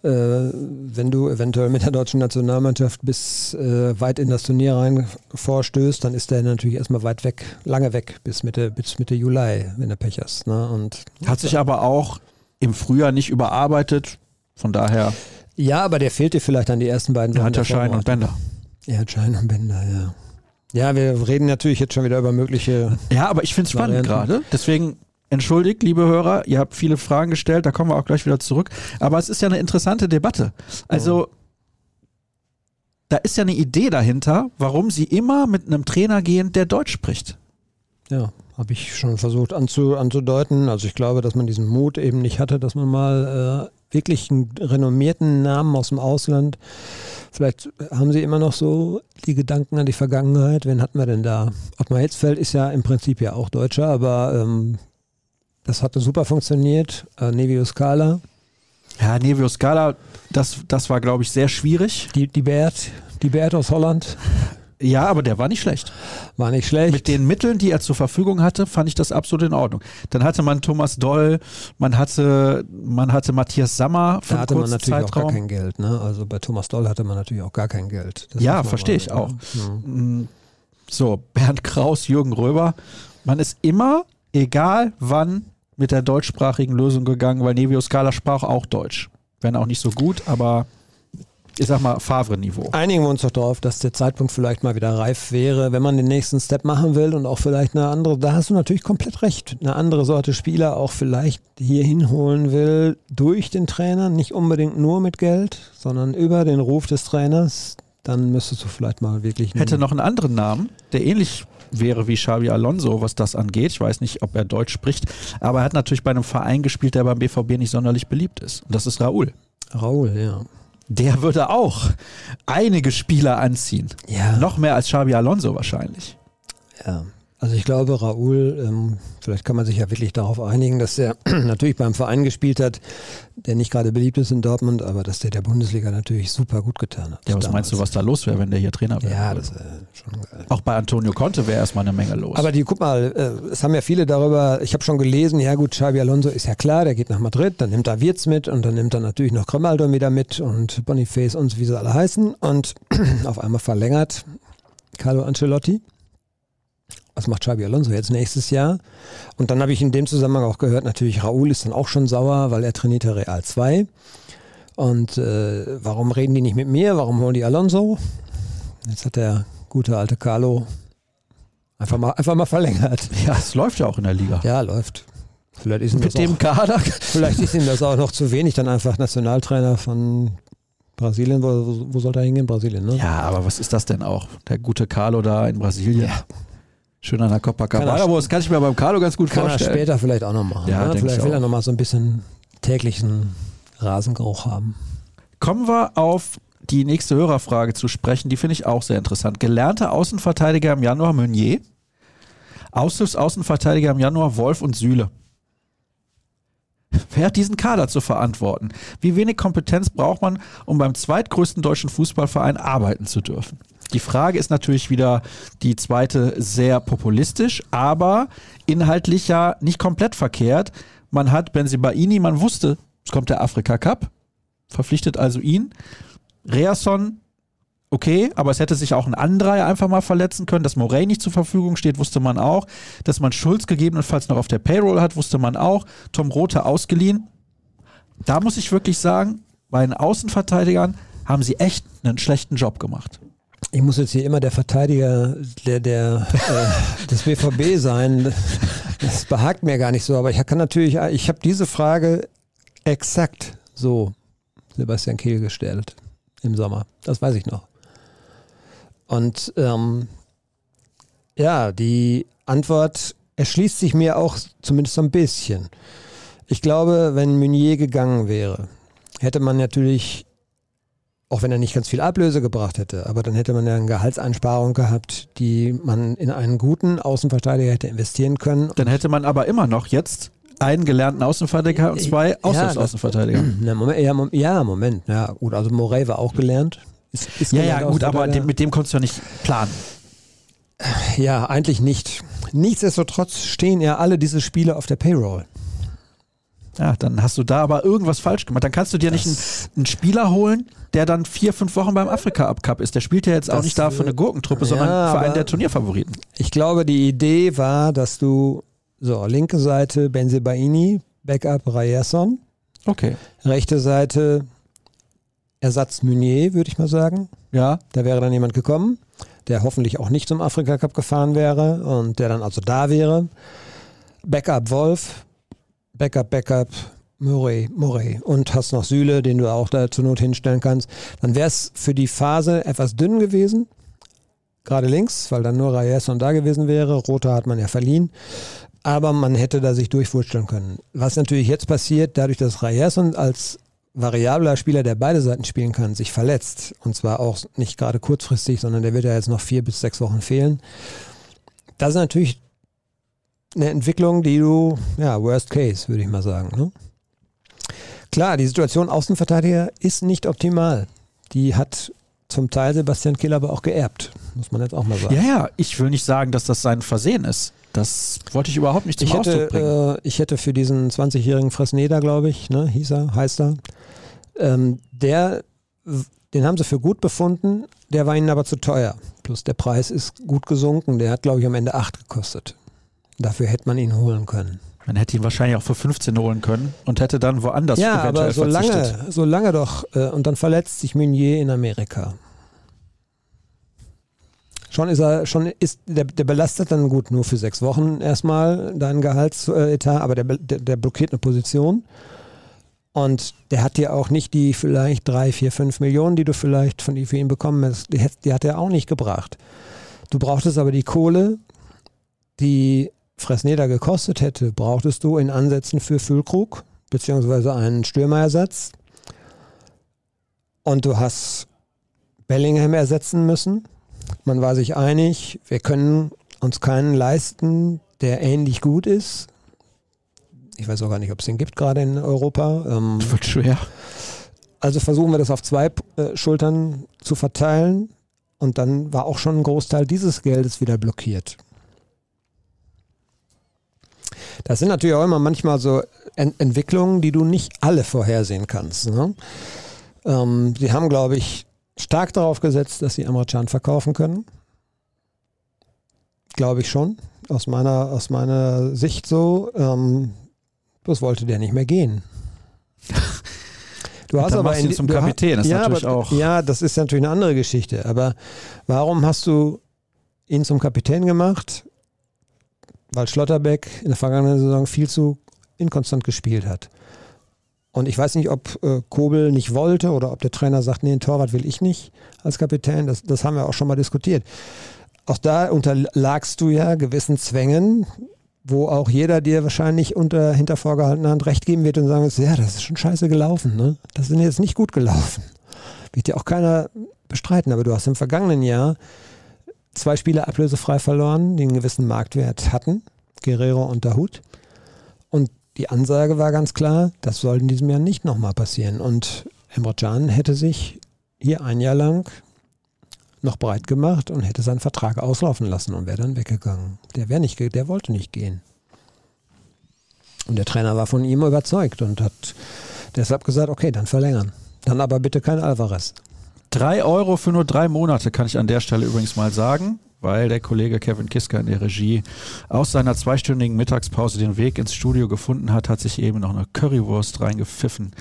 Äh, wenn du eventuell mit der deutschen Nationalmannschaft bis äh, weit in das Turnier rein vorstößt, dann ist der natürlich erstmal weit weg, lange weg, bis Mitte, bis Mitte Juli, wenn du Pech hast. Ne? Und, Hat sich aber auch im Frühjahr nicht überarbeitet, von daher. Ja, aber der fehlt dir vielleicht an die ersten beiden Er hat ja Schein und Bänder. Er hat Schein und Bänder, ja. Ja, wir reden natürlich jetzt schon wieder über mögliche. Ja, aber ich finde es spannend gerade. Deswegen entschuldigt, liebe Hörer, ihr habt viele Fragen gestellt, da kommen wir auch gleich wieder zurück. Aber es ist ja eine interessante Debatte. Also, da ist ja eine Idee dahinter, warum sie immer mit einem Trainer gehen, der Deutsch spricht. Ja, habe ich schon versucht anzu, anzudeuten. Also ich glaube, dass man diesen Mut eben nicht hatte, dass man mal äh, wirklich einen renommierten Namen aus dem Ausland, vielleicht haben sie immer noch so die Gedanken an die Vergangenheit. Wen hatten wir denn da? Ottmar Hitzfeld ist ja im Prinzip ja auch Deutscher, aber ähm, das hatte super funktioniert. Äh, Nevio Scala. Ja, Nevio Scala, das, das war, glaube ich, sehr schwierig. Die, die Bert, die Bert aus Holland. Ja, aber der war nicht schlecht. War nicht schlecht. Mit den Mitteln, die er zur Verfügung hatte, fand ich das absolut in Ordnung. Dann hatte man Thomas Doll, man hatte, man hatte Matthias Sammer. Da hatte man natürlich Zeitraum. auch gar kein Geld. Ne? Also bei Thomas Doll hatte man natürlich auch gar kein Geld. Das ja, verstehe ich auch. Ja. Mm, so, Bernd Kraus, Jürgen Röber. Man ist immer, egal wann, mit der deutschsprachigen Lösung gegangen, weil Nevio Scala sprach auch Deutsch. Wenn auch nicht so gut, aber ich sag mal, Favre-Niveau. Einigen wir uns doch darauf, dass der Zeitpunkt vielleicht mal wieder reif wäre, wenn man den nächsten Step machen will und auch vielleicht eine andere, da hast du natürlich komplett recht, eine andere Sorte Spieler auch vielleicht hier hinholen will durch den Trainer, nicht unbedingt nur mit Geld, sondern über den Ruf des Trainers, dann müsstest du vielleicht mal wirklich. Hätte noch einen anderen Namen, der ähnlich wäre wie Xavi Alonso, was das angeht. Ich weiß nicht, ob er Deutsch spricht, aber er hat natürlich bei einem Verein gespielt, der beim BVB nicht sonderlich beliebt ist. Und das ist Raoul. Raoul, ja. Der würde auch einige Spieler anziehen. Ja. Noch mehr als Xavi Alonso wahrscheinlich. Ja. Also ich glaube, Raoul, ähm, vielleicht kann man sich ja wirklich darauf einigen, dass er natürlich beim Verein gespielt hat, der nicht gerade beliebt ist in Dortmund, aber dass der der Bundesliga natürlich super gut getan hat. Ja, was damals. meinst du, was da los wäre, wenn der hier Trainer wäre? Ja, das wäre schon geil. Auch bei Antonio Conte wäre erstmal eine Menge los. Aber die, guck mal, äh, es haben ja viele darüber, ich habe schon gelesen, ja gut, Xabi Alonso ist ja klar, der geht nach Madrid, dann nimmt er Wirtz mit und dann nimmt er natürlich noch Grimaldo wieder mit und Boniface und wie sie alle heißen und auf einmal verlängert Carlo Ancelotti was macht Xabi Alonso jetzt nächstes Jahr? Und dann habe ich in dem Zusammenhang auch gehört, natürlich Raúl ist dann auch schon sauer, weil er trainiert ja Real 2. Und äh, warum reden die nicht mit mir? Warum holen die Alonso? Jetzt hat der gute alte Carlo einfach mal, einfach mal verlängert. Ja, es läuft ja auch in der Liga. Ja, läuft. Vielleicht ist mit dem auch, Kader. Vielleicht ist ihm das auch noch zu wenig, dann einfach Nationaltrainer von Brasilien, wo, wo soll er hingehen? Brasilien, ne? Ja, aber was ist das denn auch? Der gute Carlo da in Brasilien. Ja. Schön an der Copacabana. Das kann ich mir beim Carlo ganz gut kann vorstellen. Kann er später vielleicht auch noch machen. Ja, ne? Vielleicht will er noch mal so ein bisschen täglichen Rasengeruch haben. Kommen wir auf die nächste Hörerfrage zu sprechen. Die finde ich auch sehr interessant. Gelernter Außenverteidiger im Januar Meunier. Außenverteidiger im Januar Wolf und Sühle. Wer hat diesen Kader zu verantworten? Wie wenig Kompetenz braucht man, um beim zweitgrößten deutschen Fußballverein arbeiten zu dürfen? Die Frage ist natürlich wieder die zweite sehr populistisch, aber inhaltlich ja nicht komplett verkehrt. Man hat Benzibaini, man wusste, es kommt der Afrika Cup, verpflichtet also ihn. Reasson, okay, aber es hätte sich auch ein Andrei einfach mal verletzen können. Dass Morey nicht zur Verfügung steht, wusste man auch. Dass man Schulz gegebenenfalls noch auf der Payroll hat, wusste man auch. Tom Rothe ausgeliehen. Da muss ich wirklich sagen, bei den Außenverteidigern haben sie echt einen schlechten Job gemacht ich muss jetzt hier immer der Verteidiger der, der äh, des BVB sein. Das behagt mir gar nicht so, aber ich kann natürlich, ich habe diese Frage exakt so Sebastian Kehl gestellt im Sommer. Das weiß ich noch. Und ähm, Ja, die Antwort erschließt sich mir auch zumindest so ein bisschen. Ich glaube, wenn Meunier gegangen wäre, hätte man natürlich, auch wenn er nicht ganz viel Ablöse gebracht hätte, aber dann hätte man ja eine Gehaltseinsparung gehabt, die man in einen guten Außenverteidiger hätte investieren können. Dann hätte man aber immer noch jetzt einen gelernten Außenverteidiger und zwei Auslandsaußenverteidiger. Ja, Moment, ja, Mom- ja, Moment. Ja, gut, also Morey war auch gelernt. Ist, ist Ja, ja, gut, aber mit dem konntest du ja nicht planen. Ja, eigentlich nicht. Nichtsdestotrotz stehen ja alle diese Spiele auf der Payroll. Ja, dann hast du da aber irgendwas falsch gemacht. Dann kannst du dir nicht einen, einen Spieler holen, der dann vier, fünf Wochen beim Afrika-Up-Cup ist. Der spielt ja jetzt auch Das nicht da für eine Gurkentruppe, ja, sondern für einen der Turnierfavoriten. Ich glaube, die Idee war, dass du so linke Seite Benzebaini, Backup Rayerson, Okay. rechte Seite Ersatz Meunier, würde ich mal sagen. Ja, Da wäre dann jemand gekommen, der hoffentlich auch nicht zum Afrika Cup gefahren wäre und der dann also da wäre. Backup Wolf, Backup, Backup Murray, Murray und hast noch Süle, den du auch da zur Not hinstellen kannst. Dann wäre es für die Phase etwas dünn gewesen. Gerade links, weil dann nur Reyerson da gewesen wäre. Roter hat man ja verliehen. Aber man hätte da sich durchwurschteln können. Was natürlich jetzt passiert, dadurch, dass Reyerson als variabler Spieler, der beide Seiten spielen kann, sich verletzt. Und zwar auch nicht gerade kurzfristig, sondern der wird ja jetzt noch vier bis sechs Wochen fehlen. Das ist natürlich eine Entwicklung, die du, ja, worst case, würde ich mal sagen. Ne? Klar, die Situation Außenverteidiger ist nicht optimal. Die hat zum Teil Sebastian Kiel aber auch geerbt, muss man jetzt auch mal sagen. ja, ja. Ich will nicht sagen, dass das sein Versehen ist. Das wollte ich überhaupt nicht zum Ich Ausdruck hätte, bringen. äh, ich hätte für diesen 20-jährigen Fresneda, glaube ich, ne, hieß er, heißt er, ähm, der, den haben sie für gut befunden, der war ihnen aber zu teuer. Plus der Preis ist gut gesunken, der hat, glaube ich, am Ende 8 gekostet. Dafür hätte man ihn holen können. Man hätte ihn wahrscheinlich auch für 15 holen können und hätte dann woanders ja, eventuell aber so verzichtet. lange, so lange doch. Äh, und dann verletzt sich Meunier in Amerika. Schon ist er, schon ist, der, der belastet dann gut nur für sechs Wochen erstmal deinen Gehaltsetat, aber der, der, der blockiert eine Position. Und der hat dir auch nicht die vielleicht drei, vier, fünf Millionen, die du vielleicht von ihm für ihn bekommen hast, die, die hat er auch nicht gebracht. Du brauchtest aber die Kohle, die Fresneda gekostet hätte, brauchtest du in Ansätzen für Füllkrug, beziehungsweise einen Stürmerersatz. Und du hast Bellingham ersetzen müssen. Man war sich einig, wir können uns keinen leisten, der ähnlich gut ist. Ich weiß auch gar nicht, ob es den gibt gerade in Europa. Ähm, Das wird schwer. also versuchen wir das auf zwei äh, Schultern zu verteilen. Und dann war auch schon ein Großteil dieses Geldes wieder blockiert. Das sind natürlich auch immer manchmal so Ent Entwicklungen, die du nicht alle vorhersehen kannst. Ne? Ähm, sie haben, glaube ich, stark darauf gesetzt, dass sie Amra Can verkaufen können. Glaube ich schon. Aus meiner, aus meiner Sicht so. Ähm, bloß wollte der nicht mehr gehen. Du hast aber ihn in- zum Kapitän, das ist ja, natürlich aber, auch- Ja, das ist natürlich eine andere Geschichte. Aber warum hast du ihn zum Kapitän gemacht? Weil Schlotterbeck in der vergangenen Saison viel zu inkonstant gespielt hat. Und ich weiß nicht, ob äh, Kobel nicht wollte oder ob der Trainer sagt, nee, ein Torwart will ich nicht als Kapitän. Das, das haben wir auch schon mal diskutiert. Auch da unterlagst du ja gewissen Zwängen, wo auch jeder dir wahrscheinlich unter hinter vorgehaltener Hand recht geben wird und sagen wird, ja, das ist schon scheiße gelaufen. Ne? Das ist jetzt nicht gut gelaufen. Wird dir auch keiner bestreiten. Aber du hast im vergangenen Jahr zwei Spieler ablösefrei verloren, die einen gewissen Marktwert hatten. Guerrero und Dahut. Und die Ansage war ganz klar, das soll in diesem Jahr nicht nochmal passieren. Und Emre Can hätte sich hier ein Jahr lang noch breit gemacht und hätte seinen Vertrag auslaufen lassen und wäre dann weggegangen. Der wäre nicht, der wollte nicht gehen. Und der Trainer war von ihm überzeugt und hat deshalb gesagt, okay, dann verlängern. Dann aber bitte kein Alvarez. Drei Euro für nur drei Monate kann ich an der Stelle übrigens mal sagen, weil der Kollege Kevin Kiska in der Regie aus seiner zweistündigen Mittagspause den Weg ins Studio gefunden hat, hat sich eben noch eine Currywurst reingepfiffen.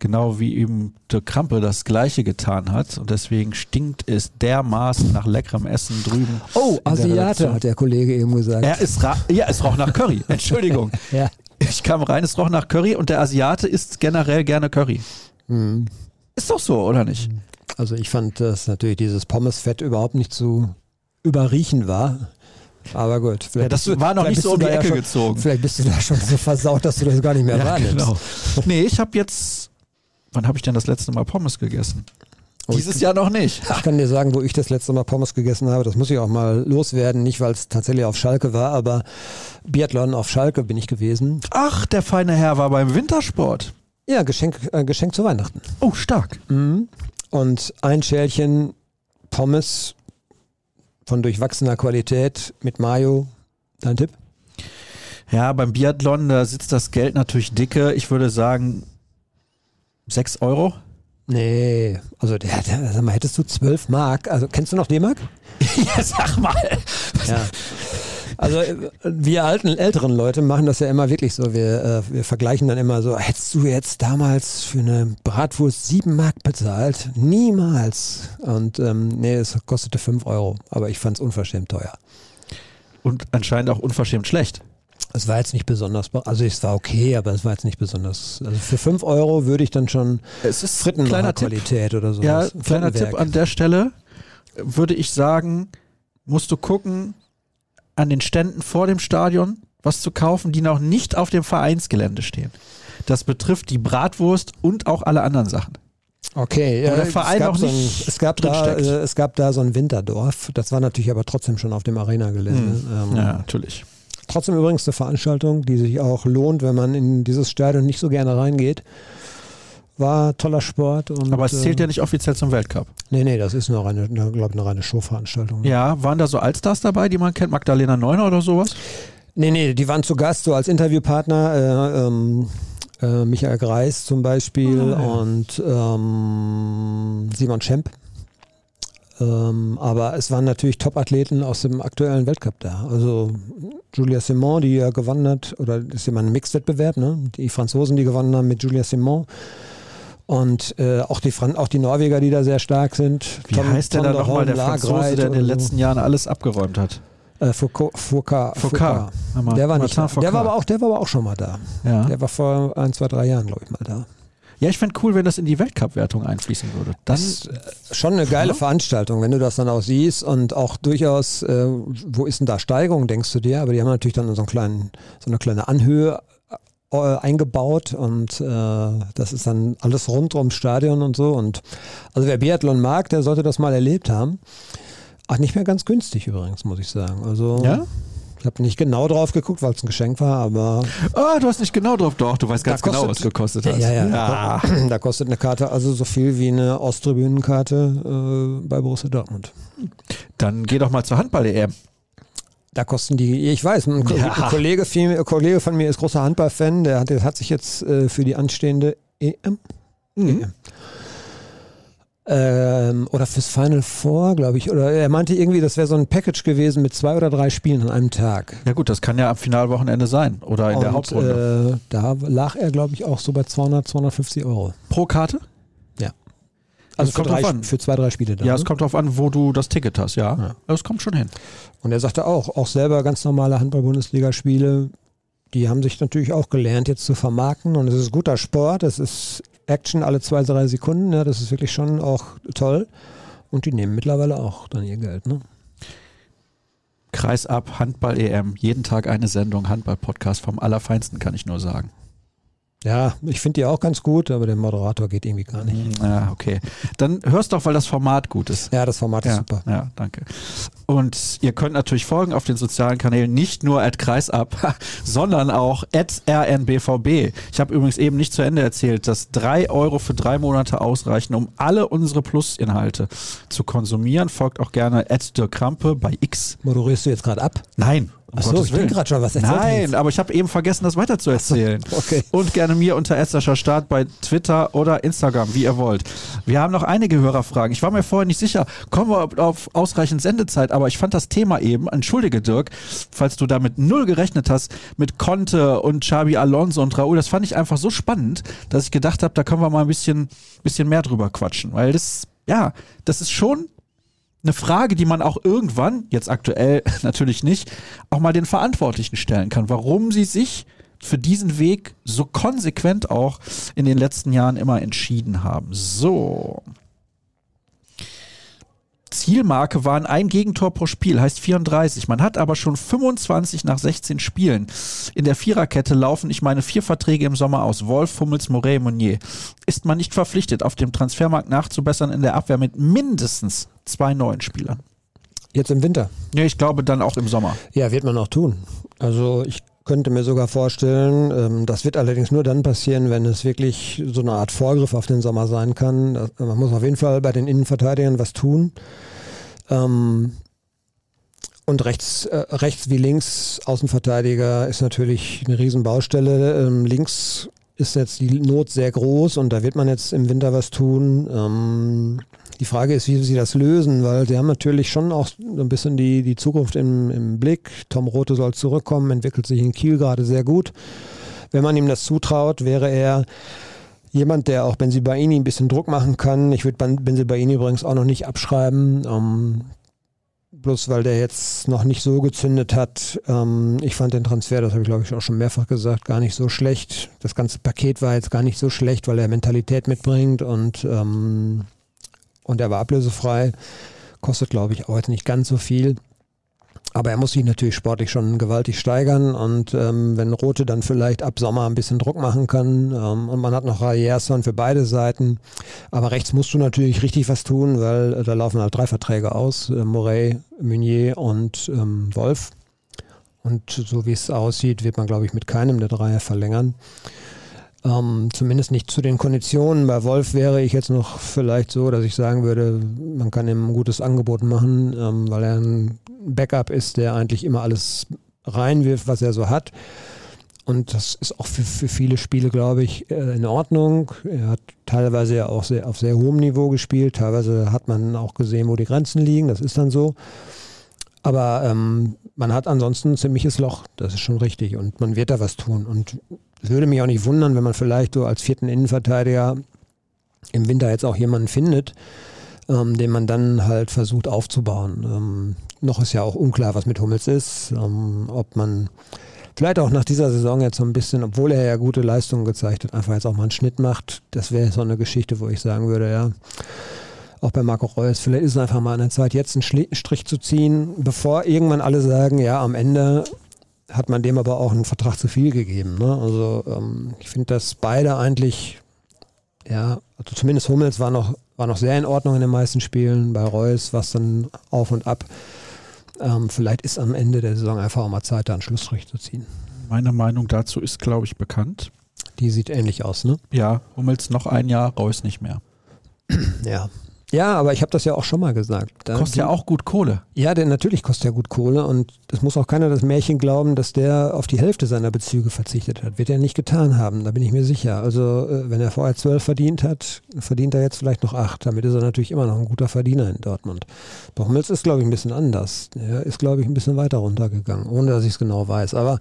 Genau wie eben der Krampe das gleiche getan hat. Und deswegen stinkt es dermaßen nach leckerem Essen drüben. Oh, der Asiate, hat der Kollege eben gesagt. Er ist ja, es roch nach Curry. Entschuldigung. Ja. Ich kam rein, es roch nach Curry und der Asiate isst generell gerne Curry. Hm. Ist doch so, oder nicht? Also ich fand, dass natürlich dieses Pommesfett überhaupt nicht zu überriechen war. Aber gut. Vielleicht Ja, das du- war noch nicht so um die ja Ecke schon, gezogen. Vielleicht bist du da schon so versaut, dass du das gar nicht mehr wahrnimmst. genau. Nee, ich habe jetzt. Wann habe ich denn das letzte Mal Pommes gegessen? Oh, Dieses Jahr noch nicht. Ich kann dir sagen, wo ich das letzte Mal Pommes gegessen habe. Das muss ich auch mal loswerden. Nicht, weil es tatsächlich auf Schalke war, aber Biathlon auf Schalke bin ich gewesen. Ach, der feine Herr war beim Wintersport. Ja, Geschenk, äh, Geschenk zu Weihnachten. Oh, stark. Mhm. Und ein Schälchen Pommes von durchwachsener Qualität mit Mayo. Dein Tipp? Ja, beim Biathlon, da sitzt das Geld natürlich dicke. Ich würde sagen 6 Euro. Nee, also der, der, sag mal, hättest du 12 Mark, also kennst du noch D-Mark? ja, sag mal. Ja. Also äh, wir alten, älteren Leute machen das ja immer wirklich so. Wir, äh, wir vergleichen dann immer so, hättest du jetzt damals für eine Bratwurst 7 Mark bezahlt? Niemals. Und ähm, nee, es kostete 5 Euro, aber ich fand es unverschämt teuer. Und anscheinend auch unverschämt schlecht. Es war jetzt nicht besonders, also es war okay, aber es war jetzt nicht besonders. Also für 5 Euro würde ich dann schon Es ist Frittenqualität kleiner Tipp. oder so. Ja, kleiner Tipp an der Stelle würde ich sagen, musst du gucken, an den Ständen vor dem Stadion was zu kaufen, die noch nicht auf dem Vereinsgelände stehen. Das betrifft die Bratwurst und auch alle anderen Sachen. Okay, Wo der es Verein gab noch so ein, nicht es gab da, äh, es gab da so ein Winterdorf. Das war natürlich aber trotzdem schon auf dem Arena-Gelände. Ähm, Ja, natürlich. Trotzdem übrigens eine Veranstaltung, die sich auch lohnt, wenn man in dieses Stadion nicht so gerne reingeht. War toller Sport. Und, Aber es zählt äh, ja nicht offiziell zum Weltcup. Nee, nee, das ist nur eine, eine glaube ich, eine reine Showveranstaltung. Ja, waren da so Allstars dabei, die man kennt? Magdalena Neuner oder sowas? Nee, nee, die waren zu Gast, so als Interviewpartner. Äh, ähm, äh, Michael Greis zum Beispiel ja. und ähm, Simon Schemp. Ähm, aber es waren natürlich Top-Athleten aus dem aktuellen Weltcup da. Also Julia Simon, die ja gewonnen hat, oder das ist ja mal ein Mixed-Wettbewerb, ne? Die Franzosen, die gewonnen haben mit Julia Simon. Und äh, auch, die Fran auch die Norweger, die da sehr stark sind. Wie Tom- heißt der Tom da nochmal, der Franzose, Lagreit der in den letzten Jahren alles abgeräumt hat? Äh, Foucault, Foucault, Foucault. Der war nicht Martin da. Foucault. Der war, aber auch, der war aber auch schon mal da. Ja, Der war vor ein, zwei, drei Jahren, glaube ich, mal da. ja ich fände cool, wenn das in die Weltcup-Wertung einfließen würde. Das ist äh, schon eine geile Ja. Veranstaltung, wenn du das dann auch siehst und auch durchaus, äh, wo ist denn da Steigung, denkst du dir? Aber die haben natürlich dann so, einen kleinen, so eine kleine Anhöhe eingebaut und äh, das ist dann alles rund ums Stadion und so. Und also wer Biathlon mag, der sollte das mal erlebt haben. Ach, nicht mehr ganz günstig übrigens, muss ich sagen. Also ja? ich habe nicht genau drauf geguckt, weil es ein Geschenk war, aber Oh, du hast nicht genau drauf. Doch, du weißt ganz genau, kostet- was gekostet hat. ja, ja. ja. Da, da kostet eine Karte also so viel wie eine Osttribünenkarte äh, bei Borussia Dortmund. Dann geh doch mal zur Handball-EM. Da kosten die, ich weiß, ein, Ja. ein Kollege, ein Kollege von mir ist großer Handballfan, der hat, der hat sich jetzt äh, für die anstehende EM Mhm. EM. Ähm, oder fürs Final Four, glaube ich. Oder er meinte irgendwie, das wäre so ein Package gewesen mit zwei oder drei Spielen an einem Tag. Ja gut, das kann ja am Finalwochenende sein oder in der Und, Hauptrunde. Äh, da lag er, glaube ich, auch so bei 200, 250 Euro. Pro Karte? Also kommt drei, drauf an. für zwei, drei Spiele dann. Ja, ne? es kommt darauf an, wo du das Ticket hast, ja. Ja. Das kommt schon hin. Und er sagte auch, auch selber ganz normale Handball-Bundesliga-Spiele, die haben sich natürlich auch gelernt, jetzt zu vermarkten. Und es ist guter Sport, es ist Action alle zwei, drei Sekunden. Ja, das ist wirklich schon auch toll. Und die nehmen mittlerweile auch dann ihr Geld. Ne? Kreis ab, Handball-EM, jeden Tag eine Sendung, Handball-Podcast vom Allerfeinsten, kann ich nur sagen. Ja, ich finde die auch ganz gut, aber der Moderator geht irgendwie gar nicht. Ja, okay. Dann hörst doch, weil das Format gut ist. Ja, das Format ist Ja, super. ja, danke. Und ihr könnt natürlich folgen auf den sozialen Kanälen, nicht nur at Kreisab, sondern auch at rnbvb. Ich habe übrigens eben nicht zu Ende erzählt, dass drei Euro für drei Monate ausreichen, um alle unsere Plus-Inhalte zu konsumieren. Folgt auch gerne at Dirk Krampe bei X. Moderierst du jetzt gerade ab? Nein. Um Achso, ich bin gerade schon was erzählt. Nein, aber ich habe eben vergessen, das weiter zu erzählen. okay. Und gerne mir unter Esserscher Start bei Twitter oder Instagram, wie ihr wollt. Wir haben noch einige Hörerfragen. Ich war mir vorher nicht sicher, kommen wir auf ausreichend Sendezeit, aber ich fand das Thema eben, entschuldige Dirk, falls du damit null gerechnet hast, mit Conte und Xabi Alonso und Raúl, das fand ich einfach so spannend, dass ich gedacht habe, da können wir mal ein bisschen, bisschen mehr drüber quatschen, weil das, ja, das ist schon eine Frage, die man auch irgendwann, jetzt aktuell natürlich nicht, auch mal den Verantwortlichen stellen kann, warum sie sich für diesen Weg so konsequent auch in den letzten Jahren immer entschieden haben. So. Zielmarke waren ein Gegentor pro Spiel, heißt 34. Man hat aber schon 25 nach 16 Spielen. In der Viererkette laufen, ich meine, vier Verträge im Sommer aus. Wolf, Hummels, Moret, Monnier. Ist man nicht verpflichtet, auf dem Transfermarkt nachzubessern in der Abwehr mit mindestens zwei neuen Spielern? Jetzt im Winter? Ja, ich glaube dann auch im Sommer. Ja, wird man auch tun. Also ich könnte mir sogar vorstellen, ähm, das wird allerdings nur dann passieren, wenn es wirklich so eine Art Vorgriff auf den Sommer sein kann. Man muss auf jeden Fall bei den Innenverteidigern was tun. Ähm, und rechts, äh, rechts wie links Außenverteidiger ist natürlich eine Riesenbaustelle. Ähm, links ist jetzt die Not sehr groß und da wird man jetzt im Winter was tun. Die Frage ist, wie sie das lösen, weil sie haben natürlich schon auch ein bisschen die, die Zukunft im, im Blick. Tom Rote soll zurückkommen, entwickelt sich in Kiel gerade sehr gut. Wenn man ihm das zutraut, wäre er jemand, der auch Benzibaini ein bisschen Druck machen kann. Ich würde Benzibaini übrigens auch noch nicht abschreiben. Ähm, bloß weil der jetzt noch nicht so gezündet hat. Ähm, ich fand den Transfer, das habe ich glaube ich auch schon mehrfach gesagt, gar nicht so schlecht. Das ganze Paket war jetzt gar nicht so schlecht, weil er Mentalität mitbringt und ähm, und er war ablösefrei. Kostet, glaube ich, auch jetzt nicht ganz so viel. Aber er muss sich natürlich sportlich schon gewaltig steigern und ähm, wenn Rote dann vielleicht ab Sommer ein bisschen Druck machen kann ähm, und man hat noch Rayerson für beide Seiten, aber rechts musst du natürlich richtig was tun, weil äh, da laufen halt drei Verträge aus, äh, Morey, Meunier und ähm, Wolf. Und so wie es aussieht, wird man glaube ich mit keinem der drei verlängern. Ähm, zumindest nicht zu den Konditionen. Bei Wolf wäre ich jetzt noch vielleicht so, dass ich sagen würde, man kann ihm ein gutes Angebot machen, ähm, weil er ein Backup ist, der eigentlich immer alles reinwirft, was er so hat. Und das ist auch für, für viele Spiele, glaube ich, äh, in Ordnung. Er hat teilweise ja auch sehr, auf sehr hohem Niveau gespielt. Teilweise hat man auch gesehen, wo die Grenzen liegen. Das ist dann so. Aber ähm, man hat ansonsten ein ziemliches Loch. Das ist schon richtig. Und man wird da was tun. Und es würde mich auch nicht wundern, wenn man vielleicht so als vierten Innenverteidiger im Winter jetzt auch jemanden findet, ähm, den man dann halt versucht aufzubauen. Ähm, noch ist ja auch unklar, was mit Hummels ist, ähm, ob man vielleicht auch nach dieser Saison jetzt so ein bisschen, obwohl er ja gute Leistungen gezeigt hat, einfach jetzt auch mal einen Schnitt macht. Das wäre so eine Geschichte, wo ich sagen würde, ja, auch bei Marco Reus, vielleicht ist es einfach mal an der Zeit, jetzt einen Strich zu ziehen, bevor irgendwann alle sagen, ja, am Ende hat man dem aber auch einen Vertrag zu viel gegeben. Ne? Also ähm, ich finde, dass beide eigentlich, ja, also zumindest Hummels war noch, war noch sehr in Ordnung in den meisten Spielen. Bei Reus war es dann auf und ab. Ähm, vielleicht ist am Ende der Saison einfach auch mal Zeit, da einen Schlussstrich zu ziehen. Meine Meinung dazu ist, glaube ich, bekannt. Die sieht ähnlich aus, ne? Ja, Hummels noch ein Jahr, Reus nicht mehr. ja, ja, aber ich habe das ja auch schon mal gesagt. Da kostet ja auch gut Kohle. Ja, denn natürlich kostet er gut Kohle und es muss auch keiner das Märchen glauben, dass der auf die Hälfte seiner Bezüge verzichtet hat. Wird er nicht getan haben, da bin ich mir sicher. Also äh, wenn er vorher zwölf verdient hat, verdient er jetzt vielleicht noch acht. Damit ist er natürlich immer noch ein guter Verdiener in Dortmund. Bochmels ist, glaube ich, ein bisschen anders. Er ist, glaube ich, ein bisschen weiter runtergegangen, ohne dass ich es genau weiß. Aber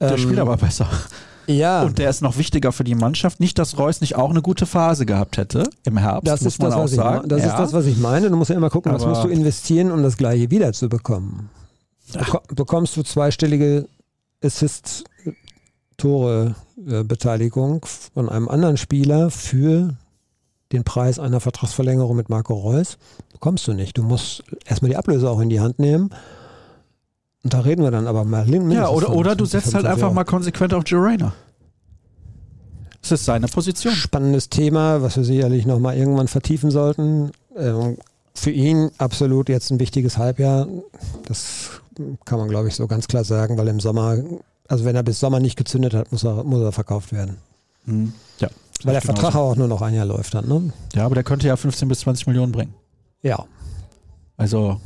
ähm, der spielt aber besser. Ja. Und der ist noch wichtiger für die Mannschaft. Nicht, dass Reus nicht auch eine gute Phase gehabt hätte im Herbst, das muss ist man das, auch was sagen. Ich, das ja. ist das, was ich meine. Du musst ja immer gucken, was musst du investieren, um das Gleiche wiederzubekommen. Beko bekommst du zweistellige Assist-Tore-Beteiligung von einem anderen Spieler für den Preis einer Vertragsverlängerung mit Marco Reus? Bekommst du nicht. Du musst erstmal die Ablöse auch in die Hand nehmen und da reden wir dann aber mal. Ja, oder, oder du setzt halt einfach mal konsequent auf Joe Rayner. Das ist seine Position. Spannendes Thema, was wir sicherlich nochmal irgendwann vertiefen sollten. Ähm, für ihn absolut jetzt ein wichtiges Halbjahr. Das kann man, glaube ich, so ganz klar sagen, weil im Sommer, also wenn er bis Sommer nicht gezündet hat, muss er, muss er verkauft werden. Hm. Ja. Weil der Vertrag auch nur noch ein Jahr läuft dann, ne? Ja, aber der könnte ja 15 bis 20 Millionen bringen. Ja. Also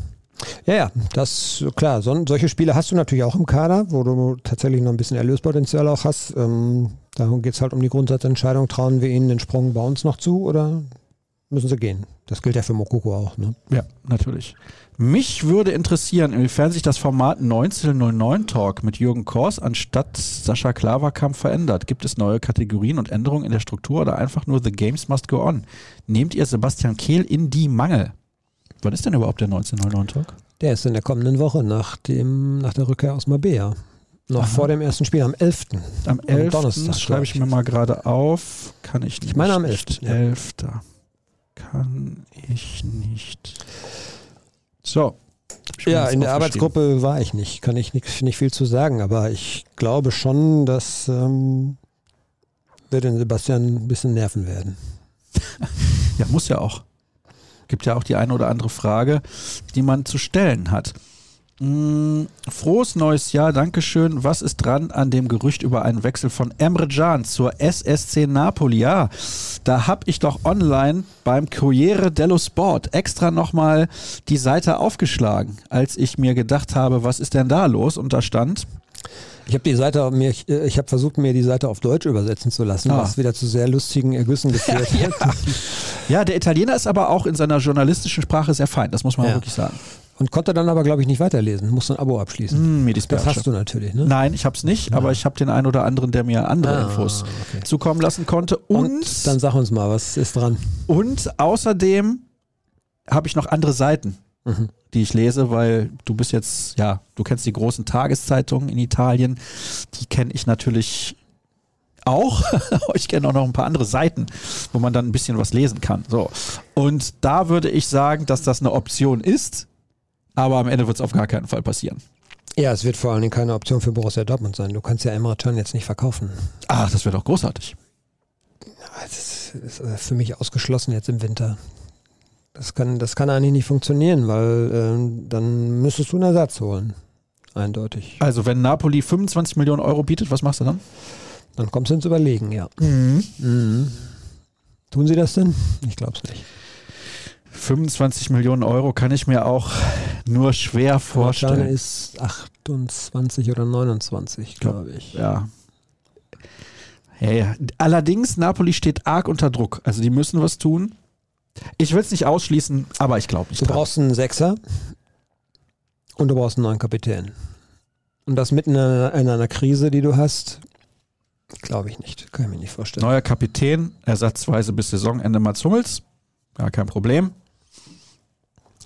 ja, ja, das klar. So, solche Spiele hast du natürlich auch im Kader, wo du tatsächlich noch ein bisschen Erlöspotenzial auch hast. Ähm, da geht es halt um die Grundsatzentscheidung, trauen wir ihnen den Sprung bei uns noch zu oder müssen sie gehen? Das gilt ja für Mokoko auch, ne? Ja, natürlich. Mich würde interessieren, inwiefern sich das Format 1909 Talk mit Jürgen Kors anstatt Sascha Klaverkamp verändert. Gibt es neue Kategorien und Änderungen in der Struktur oder einfach nur The Games Must Go On? Nehmt ihr Sebastian Kehl in die Mangel? Wann ist denn überhaupt der 1909 Talk? Der ist in der kommenden Woche nach, dem, nach der Rückkehr aus Mabea. Noch Aha. vor dem ersten Spiel, am 11. Am 11. Donnerstag. schreibe ich mir mal gerade auf. Kann ich nicht. Ich meine am 11. Ja. 11. Kann ich nicht. So. Ja, in der Arbeitsgruppe war ich nicht. Kann ich nicht, nicht viel zu sagen, aber ich glaube schon, dass ähm, wir den Sebastian ein bisschen nerven werden. ja, muss ja auch. Gibt ja auch die eine oder andere Frage, die man zu stellen hat. Mm, frohes neues Jahr, Dankeschön. Was ist dran an dem Gerücht über einen Wechsel von Emre Can zur SSC Napoli? Ja, da habe ich doch online beim Corriere dello Sport extra nochmal die Seite aufgeschlagen, als ich mir gedacht habe, was ist denn da los? Und da stand, ich habe die Seite mir, ich habe versucht, mir die Seite auf Deutsch übersetzen zu lassen, ah. was wieder zu sehr lustigen Ergüssen geführt ja, hat. Ja. der Italiener ist aber auch in seiner journalistischen Sprache sehr fein, das muss man ja. wirklich sagen. Und konnte dann aber, glaube ich, nicht weiterlesen. Musste ein Abo abschließen. Mm, das hast du natürlich, ne? Nein, ich habe es nicht, ja. aber ich habe den einen oder anderen, der mir andere ah, Infos okay. zukommen lassen konnte. Und, und, dann sag uns mal, was ist dran? Und außerdem habe ich noch andere Seiten, mhm. die ich lese, weil du bist jetzt, ja, du kennst die großen Tageszeitungen in Italien. Die kenne ich natürlich auch. ich kenne auch noch ein paar andere Seiten, wo man dann ein bisschen was lesen kann. So. Und da würde ich sagen, dass das eine Option ist aber am Ende wird es auf gar keinen Fall passieren. Ja, es wird vor allen Dingen keine Option für Borussia Dortmund sein. Du kannst ja Emre Can jetzt nicht verkaufen. Ah, das wäre doch großartig. Das ist für mich ausgeschlossen jetzt im Winter. Das kann, das kann eigentlich nicht funktionieren, weil äh, dann müsstest du einen Ersatz holen. Eindeutig. Also wenn Napoli 25 Millionen Euro bietet, was machst du dann? Dann kommst du ins Überlegen, ja. Mhm. Mhm. Tun sie das denn? Ich glaube es nicht. 25 Millionen Euro kann ich mir auch nur schwer vorstellen. Kleine ist 28 oder 29, glaube ich. Ja. Hey, allerdings, Napoli steht arg unter Druck. Also die müssen was tun. Ich will es nicht ausschließen, aber ich glaube nicht. Du dran. brauchst einen Sechser und du brauchst einen neuen Kapitän. Und das mitten in einer, in einer Krise, die du hast, glaube ich nicht. Kann ich mir nicht vorstellen. Neuer Kapitän, ersatzweise bis Saisonende Mats Hummels. Gar kein Problem.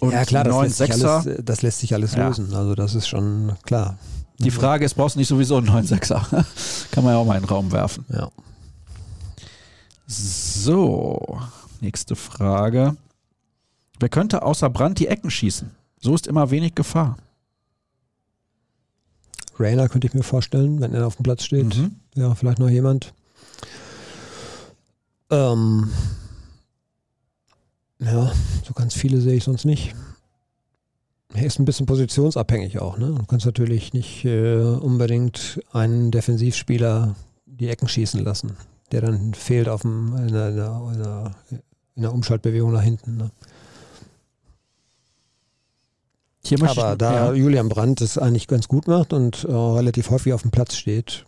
Und ja, klar, das lässt, Sechser, alles, das lässt, sich alles, lösen. Also, das ist schon klar. Die Frage ist, brauchst du nicht sowieso einen neuen Sechser? Kann man ja auch mal in den Raum werfen. Ja. So, nächste Frage. Wer könnte außer Brand die Ecken schießen? So ist immer wenig Gefahr. Rainer könnte ich mir vorstellen, wenn er auf dem Platz steht. Mhm. Ja, vielleicht noch jemand. Ähm, ja, so ganz viele sehe ich sonst nicht. Er ist ein bisschen positionsabhängig auch. Ne? Du kannst natürlich nicht äh, unbedingt einen Defensivspieler die Ecken schießen lassen, der dann fehlt auf dem, in, der, in, der, in der Umschaltbewegung nach hinten. Ne? Aber ich, da ja. Julian Brandt es eigentlich ganz gut macht und äh, relativ häufig auf dem Platz steht.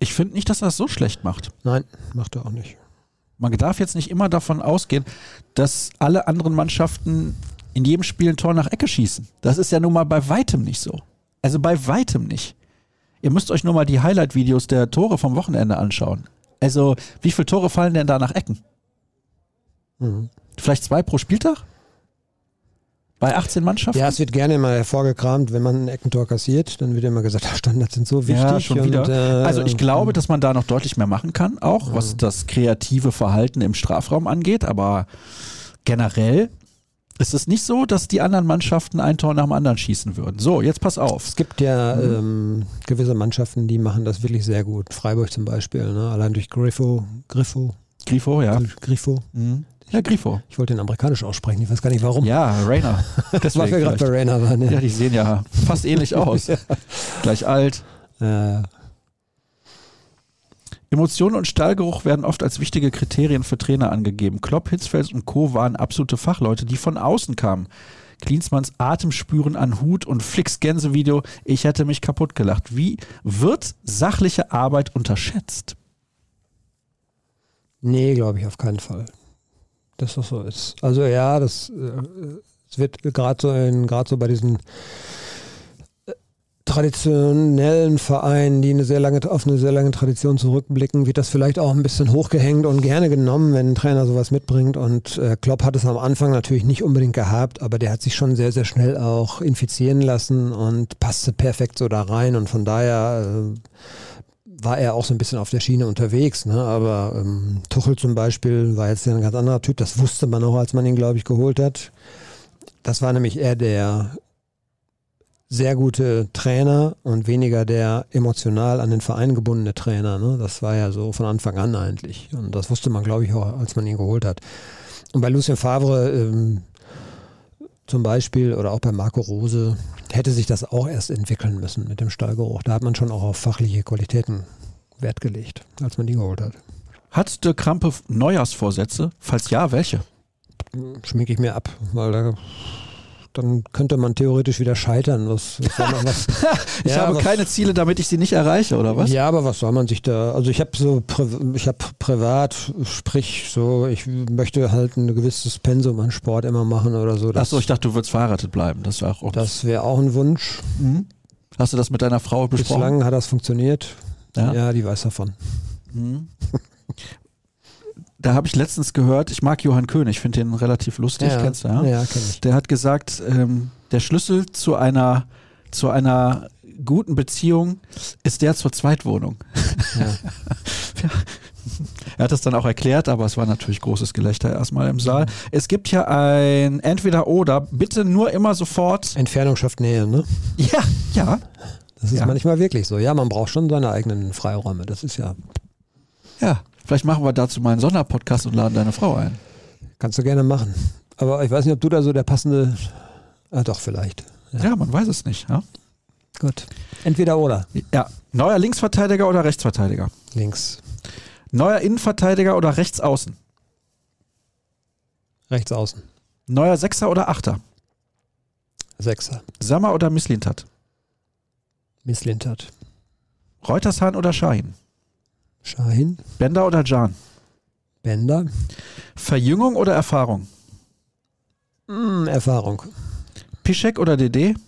Ich finde nicht, dass er es so schlecht macht. Nein, macht er auch nicht man darf jetzt nicht immer davon ausgehen, dass alle anderen Mannschaften in jedem Spiel ein Tor nach Ecke schießen. Das ist ja nun mal bei weitem nicht so. Also bei weitem nicht. Ihr müsst euch nur mal die Highlight-Videos der Tore vom Wochenende anschauen. Also, wie viele Tore fallen denn da nach Ecken? Mhm. Vielleicht zwei pro Spieltag? Bei 18 Mannschaften? Ja, es wird gerne immer hervorgekramt, wenn man ein Eckentor kassiert, dann wird immer gesagt, Standards sind so wichtig. Ja, schon wieder. Und, äh, also ich glaube, dass man da noch deutlich mehr machen kann, auch was das kreative Verhalten im Strafraum angeht, aber generell ist es nicht so, dass die anderen Mannschaften ein Tor nach dem anderen schießen würden. So, jetzt pass auf. Es gibt ja mhm. ähm, gewisse Mannschaften, die machen das wirklich sehr gut. Freiburg zum Beispiel, ne? allein durch Griffo. Griffo. Grifo, ja. Griffo. Mhm. Ja, Grifo. Ich wollte den amerikanisch aussprechen, ich weiß gar nicht warum. Ja, Rainer. Das war wir gerade bei Rainer waren. Ja. ja, die sehen ja fast ähnlich aus. ja. Gleich alt. Ja. Emotionen und Stallgeruch werden oft als wichtige Kriterien für Trainer angegeben. Klopp, Hitzfeld und Co. waren absolute Fachleute, die von außen kamen. Klinsmanns Atemspüren an Hut und Flicks Gänsevideo. Ich hätte mich kaputt gelacht. Wie wird sachliche Arbeit unterschätzt? Nee, glaube ich auf keinen Fall dass das so ist. Also ja, das, äh, es wird gerade so, so bei diesen äh, traditionellen Vereinen, die eine sehr lange, auf eine sehr lange Tradition zurückblicken, wird das vielleicht auch ein bisschen hochgehängt und gerne genommen, wenn ein Trainer sowas mitbringt. Und äh, Klopp hat es am Anfang natürlich nicht unbedingt gehabt, aber der hat sich schon sehr, sehr schnell auch infizieren lassen und passte perfekt so da rein. Und von daher äh, war er auch so ein bisschen auf der Schiene unterwegs. Ne? Aber ähm, Tuchel zum Beispiel war jetzt ein ganz anderer Typ. Das wusste man auch, als man ihn, glaube ich, geholt hat. Das war nämlich eher der sehr gute Trainer und weniger der emotional an den Verein gebundene Trainer. Ne? Das war ja so von Anfang an eigentlich. Und das wusste man, glaube ich, auch, als man ihn geholt hat. Und bei Lucien Favre ähm, zum Beispiel oder auch bei Marco Rose hätte sich das auch erst entwickeln müssen mit dem Stallgeruch. Da hat man schon auch auf fachliche Qualitäten Wert gelegt, als man die geholt hat. Hat der Krampe Neujahrsvorsätze? Falls ja, welche? Schminke ich mir ab, weil da dann könnte man theoretisch wieder scheitern. Was, was was, Ich Ja, habe was- keine Ziele, damit ich sie nicht erreiche, oder was? Ja, aber was soll man sich da? Also ich habe so, ich habe privat, sprich so, ich möchte halt ein gewisses Pensum an Sport immer machen oder so. Achso, ich dachte, du würdest verheiratet bleiben. Das war auch. das wäre auch ein Wunsch. Mhm. Hast du das mit deiner Frau besprochen? Bislang hat das funktioniert. Ja. Ja, die weiß davon. Mhm. Da habe ich letztens gehört, ich mag Johann König, finde den relativ lustig, ja, kennst du, ja? Ja, kenn ich. Der hat gesagt, ähm, der Schlüssel zu einer, zu einer guten Beziehung ist der zur Zweitwohnung. Ja. Er hat das dann auch erklärt, aber es war natürlich großes Gelächter erstmal im Saal. Es gibt ja ein Entweder-Oder, bitte nur immer sofort. Entfernung schafft Nähe, ne? Ja, ja. Das ist Ja. manchmal wirklich so. Ja, man braucht schon seine eigenen Freiräume. Das ist ja, Ja, vielleicht machen wir dazu mal einen Sonderpodcast und laden deine Frau ein. kannst du gerne machen. Aber ich weiß nicht, ob du da so der passende, ah doch, vielleicht. Ja, man weiß es nicht. Ja? Gut. Entweder oder. ja, neuer Linksverteidiger oder Rechtsverteidiger? Links, Neuer Innenverteidiger oder Rechtsaußen? rechts außen. Neuer Sechser oder Achter? Sechser. Sammer oder Misslintat? Misslintat. Reutershahn oder Shahin? Shahin. Bender oder Jan? Bender. Verjüngung oder Erfahrung? Mm, Erfahrung. Pischek oder DD?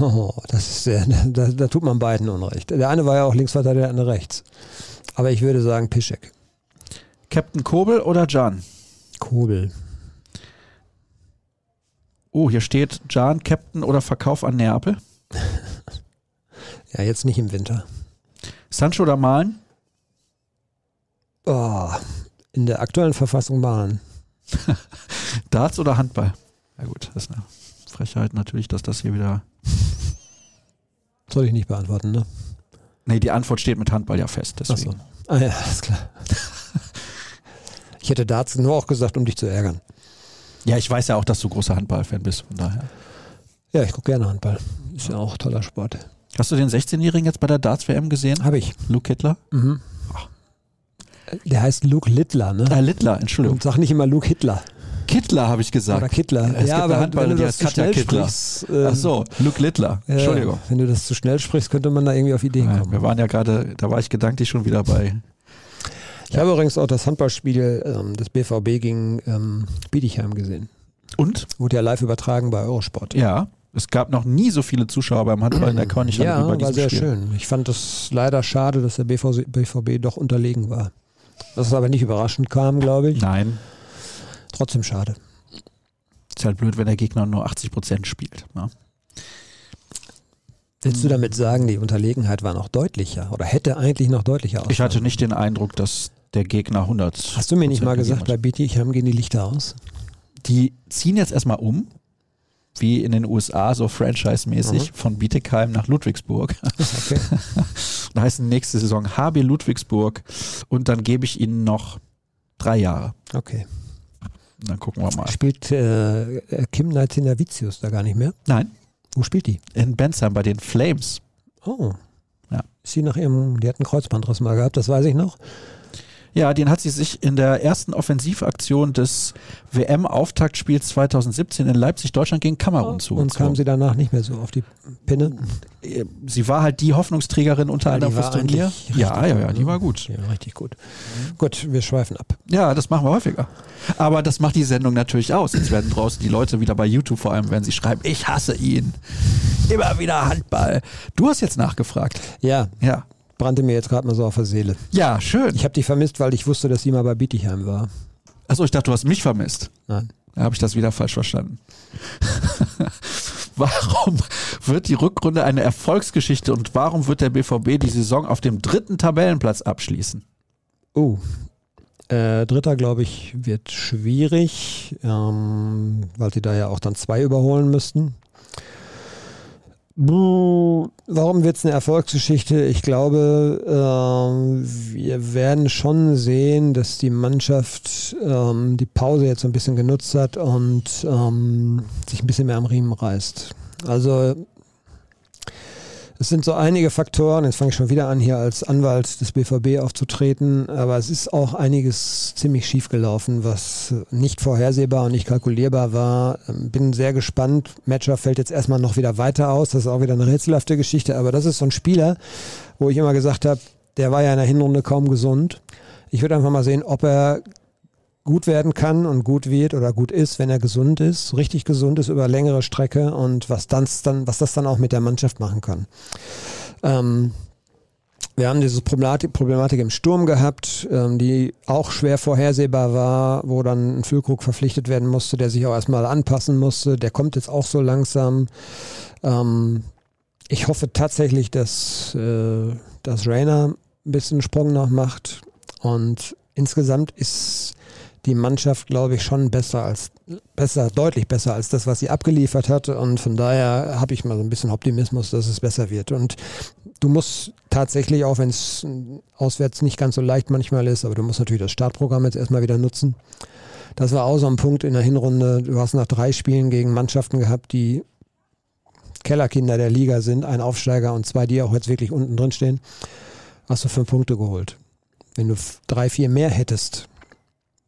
Oh, das ist sehr, da, da tut man beiden Unrecht. Der eine war ja auch Linksverteidiger, der andere rechts. Aber ich würde sagen Piszek. Captain Kobel oder Jan? Kobel. Oh, hier steht Jan, Captain oder Verkauf an Neapel. Ja, jetzt nicht im Winter. Sancho oder Malen? Oh, in der aktuellen Verfassung malen. Darts oder Handball? Ja gut, das ist eine Frechheit natürlich, dass das hier wieder... Soll ich nicht beantworten, ne? Nee, die Antwort steht mit Handball ja fest. Achso. Deswegen. Ah ja, alles klar. Ich hätte Darts nur auch gesagt, um dich zu ärgern. Ja, ich weiß ja auch, dass du großer Handballfan bist, von daher. Ja, ich gucke gerne Handball. Ist ja auch toller Sport. Hast du den 16-Jährigen jetzt bei der Darts-WM gesehen? Habe ich. Luke Hitler? Mhm. Der heißt Luke Littler, ne? Ah, Littler, Entschuldigung. Und sag nicht immer Luke Hitler. Kittler habe ich gesagt. Oder Kittler. Es gibt eine Handballerin, die heißt zu Katja schnell Kittler. ähm, Ach so, Luke Littler. ja, Entschuldigung. Wenn du das zu schnell sprichst, könnte man da irgendwie auf Ideen Ja, kommen. wir waren ja gerade, da war ich gedanklich schon wieder bei. Ich habe übrigens auch das Handballspiel ähm, des BVB gegen ähm, Bietigheim gesehen. Und? Wurde ja live übertragen bei Eurosport. Ja, es gab noch nie so viele Zuschauer beim Handball in der Körnighalle Ja, wie bei war diesem sehr Spiel. schön. Ich fand es leider schade, dass der BVB, BVB doch unterlegen war. Das ist aber nicht überraschend kam, glaube ich. Nein, Trotzdem schade. ist halt blöd, wenn der Gegner nur 80 Prozent spielt. Ne? Willst du damit sagen, die Unterlegenheit war noch deutlicher oder hätte eigentlich noch deutlicher Ich hatte nicht den Eindruck, dass der Gegner 100. Hast du mir nicht mal gesagt, bei hat. Bietigheim gehen die Lichter aus? Die ziehen jetzt erstmal um, wie in den USA, so franchise-mäßig, Mhm. von Bietigheim nach Ludwigsburg. Okay. Da heißen nächste Saison HB Ludwigsburg und dann gebe ich ihnen noch drei Jahre. okay. Und dann gucken wir mal. Spielt äh, Kim Nalcinavicius da gar nicht mehr? Nein, Wo spielt die? in Bensheim bei den Flames. Oh. Ja. Ist sie nach ihrem, die hat einen Kreuzbandriss mal gehabt, das weiß ich noch. Ja, den hat sie sich in der ersten Offensivaktion des WM-Auftaktspiels 2017 in Leipzig, Deutschland gegen Kamerun Und zugezogen. kam sie danach nicht mehr so auf die Pinne? sie war halt die Hoffnungsträgerin unter Ja, anderem fürs Turnier. Ja, ja, ja, die ne? war gut. Ja, richtig gut. Gut, wir schweifen ab. Ja, das machen wir häufiger. Aber das macht die Sendung natürlich aus. Jetzt werden draußen die Leute wieder bei YouTube vor allem, wenn sie schreiben, ich hasse ihn. Immer wieder Handball. Du hast jetzt nachgefragt. Ja, Ja. Brannte mir jetzt gerade mal so auf der Seele. Ja, schön. Ich habe dich vermisst, weil ich wusste, dass sie mal bei Bietigheim war. Achso, ich dachte, du hast mich vermisst. Nein. Da habe ich das wieder falsch verstanden. warum wird die Rückrunde eine Erfolgsgeschichte und warum wird der BVB die Saison auf dem dritten Tabellenplatz abschließen? Oh, Äh, Dritter, glaube ich, wird schwierig, ähm, weil sie da ja auch dann zwei überholen müssten. Warum wird es eine Erfolgsgeschichte? Ich glaube, äh, wir werden schon sehen, dass die Mannschaft ähm, die Pause jetzt ein bisschen genutzt hat und ähm, sich ein bisschen mehr am Riemen reißt. Also es sind so einige Faktoren, jetzt fange ich schon wieder an, hier als Anwalt des BVB aufzutreten, aber es ist auch einiges ziemlich schief gelaufen, was nicht vorhersehbar und nicht kalkulierbar war. Ähm, bin sehr gespannt. Matcher fällt jetzt erstmal noch wieder weiter aus, das ist auch wieder eine rätselhafte Geschichte, aber das ist so ein Spieler, wo ich immer gesagt habe, der war ja in der Hinrunde kaum gesund. Ich würde einfach mal sehen, ob er gut werden kann und gut wird oder gut ist, wenn er gesund ist, richtig gesund ist über längere Strecke und was, dann, was das dann auch mit der Mannschaft machen kann. Ähm, wir haben diese Problematik, Problematik im Sturm gehabt, ähm, die auch schwer vorhersehbar war, wo dann ein Füllkrug verpflichtet werden musste, der sich auch erstmal anpassen musste. Der kommt jetzt auch so langsam. Ähm, ich hoffe tatsächlich, dass, äh, dass Rainer ein bisschen Sprung noch macht. Und insgesamt ist die Mannschaft, glaube ich, schon besser als besser, deutlich besser als das, was sie abgeliefert hat. Und von daher habe ich mal so ein bisschen Optimismus, dass es besser wird. Und du musst tatsächlich, auch wenn es auswärts nicht ganz so leicht manchmal ist, aber du musst natürlich das Startprogramm jetzt erstmal wieder nutzen. Das war auch so ein Punkt in der Hinrunde. Du hast nach drei Spielen gegen Mannschaften gehabt, die Kellerkinder der Liga sind, ein Aufsteiger und zwei, die auch jetzt wirklich unten drin stehen, hast du fünf Punkte geholt. Wenn du drei, vier mehr hättest,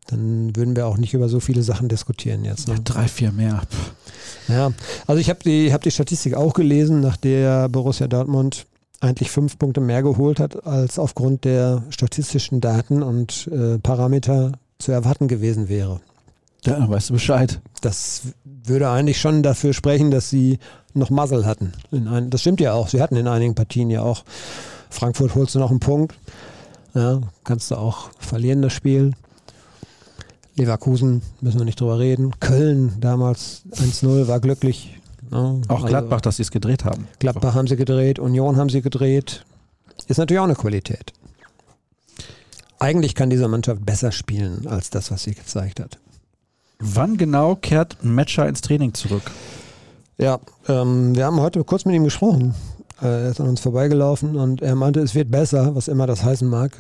dann würden wir auch nicht über so viele Sachen diskutieren jetzt. Ne? Ja, drei, vier mehr. Ja, also ich habe die, hab die Statistik auch gelesen, nach der Borussia Dortmund eigentlich fünf Punkte mehr geholt hat, als aufgrund der statistischen Daten und äh, Parameter zu erwarten gewesen wäre. Ja, weißt du Bescheid. Das würde eigentlich schon dafür sprechen, dass sie noch Muzzle hatten. Ein, das stimmt ja auch. Sie hatten in einigen Partien ja auch. Frankfurt holst du noch einen Punkt. Ja, kannst du auch verlieren das Spiel. Leverkusen müssen wir nicht drüber reden. Köln damals 1-0 war glücklich. Ja, auch also Gladbach, dass sie es gedreht haben. Gladbach so. haben sie gedreht, Union haben sie gedreht. Ist natürlich auch eine Qualität. Eigentlich kann diese Mannschaft besser spielen als das, was sie gezeigt hat. Wann genau kehrt Matcher ins Training zurück? Ja, ähm, wir haben heute kurz mit ihm gesprochen. Äh, er ist an uns vorbeigelaufen und er meinte, es wird besser, was immer das heißen mag.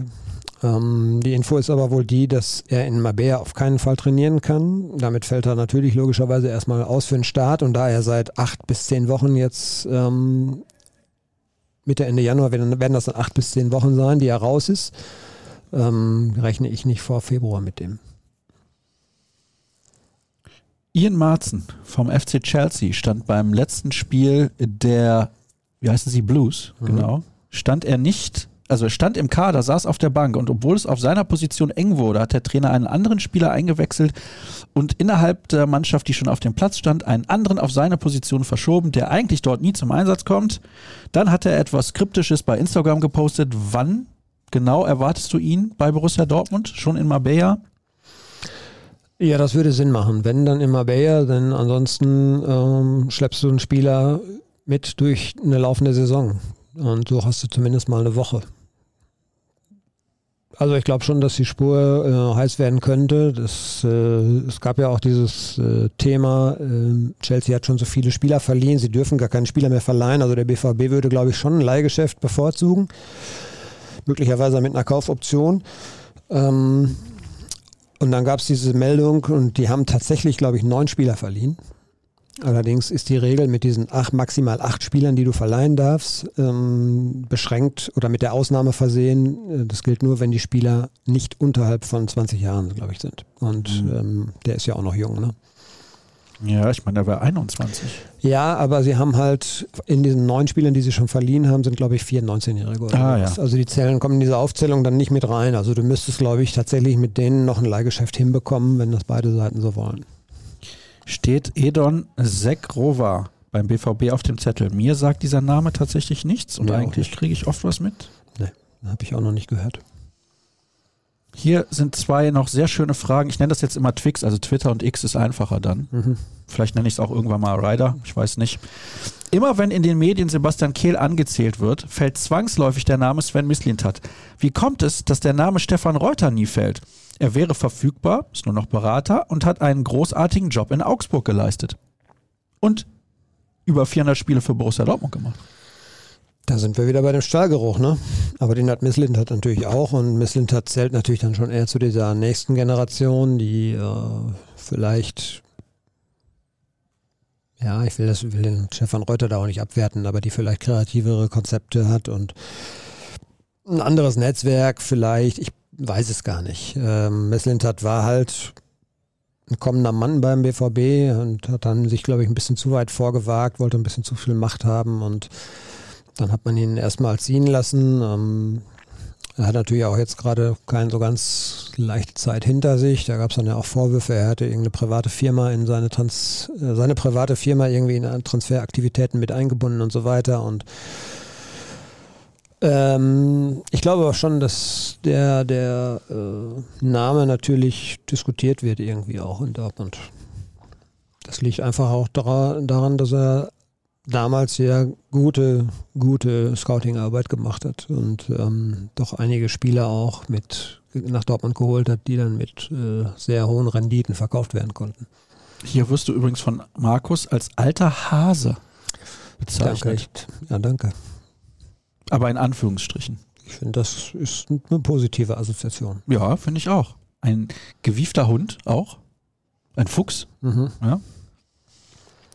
Ähm, die Info ist aber wohl die, dass er in Mabea auf keinen Fall trainieren kann. Damit fällt er natürlich logischerweise erstmal aus für den Start und da er seit acht bis zehn Wochen jetzt ähm, Mitte, Ende Januar werden, werden, das dann acht bis zehn Wochen sein, die er raus ist, ähm, rechne ich nicht vor Februar mit dem. Ian Marzen vom FC Chelsea stand beim letzten Spiel der, wie heißen sie, Blues, mhm. genau, stand er nicht also er stand im Kader, saß auf der Bank und obwohl es auf seiner Position eng wurde, hat der Trainer einen anderen Spieler eingewechselt und innerhalb der Mannschaft, die schon auf dem Platz stand, einen anderen auf seine Position verschoben, der eigentlich dort nie zum Einsatz kommt. Dann hat er etwas Kryptisches bei Instagram gepostet. Wann genau erwartest du ihn bei Borussia Dortmund? Schon in Marbella? Ja, das würde Sinn machen. Wenn dann in Marbella, denn ansonsten ähm, schleppst du einen Spieler mit durch eine laufende Saison. Und so hast du zumindest mal eine Woche. Also ich glaube schon, dass die Spur äh, heiß werden könnte. Das, äh, es gab ja auch dieses äh, Thema, ähm, Chelsea hat schon so viele Spieler verliehen, sie dürfen gar keinen Spieler mehr verleihen. Also der BVB würde, glaube ich, schon ein Leihgeschäft bevorzugen. Möglicherweise mit einer Kaufoption. Ähm, und dann gab es diese Meldung und die haben tatsächlich, glaube ich, neun Spieler verliehen. Allerdings ist die Regel mit diesen acht, maximal acht Spielern, die du verleihen darfst, ähm, beschränkt oder mit der Ausnahme versehen. Äh, das gilt nur, wenn die Spieler nicht unterhalb von 20 Jahren, glaube ich, sind. Und mhm. ähm, der ist ja auch noch jung, ne? Ja, ich meine, der war 21. Ja, aber sie haben halt in diesen neun Spielern, die sie schon verliehen haben, sind, glaube ich, vier 19-Jährige. Ah, ja. Also die Zellen kommen in diese Aufzählung dann nicht mit rein. Also du müsstest, glaube ich, tatsächlich mit denen noch ein Leihgeschäft hinbekommen, wenn das beide Seiten so wollen steht Edon Sekrova beim BVB auf dem Zettel. Mir sagt dieser Name tatsächlich nichts und ja, eigentlich kriege ich oft was mit. Nee, habe ich auch noch nicht gehört. Hier sind zwei noch sehr schöne Fragen. Ich nenne das jetzt immer Twix, also Twitter und X ist einfacher dann. Mhm. Vielleicht nenne ich es auch irgendwann mal Ryder, ich weiß nicht. Immer wenn in den Medien Sebastian Kehl angezählt wird, fällt zwangsläufig der Name Sven Mislintat. Wie kommt es, dass der Name Stefan Reuter nie fällt? Er wäre verfügbar, ist nur noch Berater und hat einen großartigen Job in Augsburg geleistet. Und über 400 Spiele für Borussia Dortmund gemacht. Da sind wir wieder bei dem Stahlgeruch, ne? Aber den hat Misslint hat natürlich auch und Misslint hat zählt natürlich dann schon eher zu dieser nächsten Generation, die äh, vielleicht, ja, ich will, das, will den Stefan Reuter da auch nicht abwerten, aber die vielleicht kreativere Konzepte hat und ein anderes Netzwerk vielleicht, ich weiß es gar nicht. Ähm, Messlintat war halt ein kommender Mann beim BVB und hat dann sich, glaube ich, ein bisschen zu weit vorgewagt, wollte ein bisschen zu viel Macht haben und dann hat man ihn erstmal ziehen lassen. Ähm, er hat natürlich auch jetzt gerade keine so ganz leichte Zeit hinter sich. Da gab es dann ja auch Vorwürfe, er hätte irgendeine private Firma in seine Trans äh, seine private Firma irgendwie in Transferaktivitäten mit eingebunden und so weiter. Und ähm, ich glaube aber schon, dass der, der äh, Name natürlich diskutiert wird irgendwie auch in Dortmund. Das liegt einfach auch daran, dass er damals sehr gute, gute Scouting-Arbeit gemacht hat und ähm, doch einige Spieler auch mit nach Dortmund geholt hat, die dann mit äh, sehr hohen Renditen verkauft werden konnten. Hier wirst du übrigens von Markus als alter Hase bezeichnet. Danke. Ja, danke. Aber in Anführungsstrichen. Ich finde, das ist eine positive Assoziation. Ja, finde ich auch. Ein gewiefter Hund auch. Ein Fuchs. Mhm. Ja.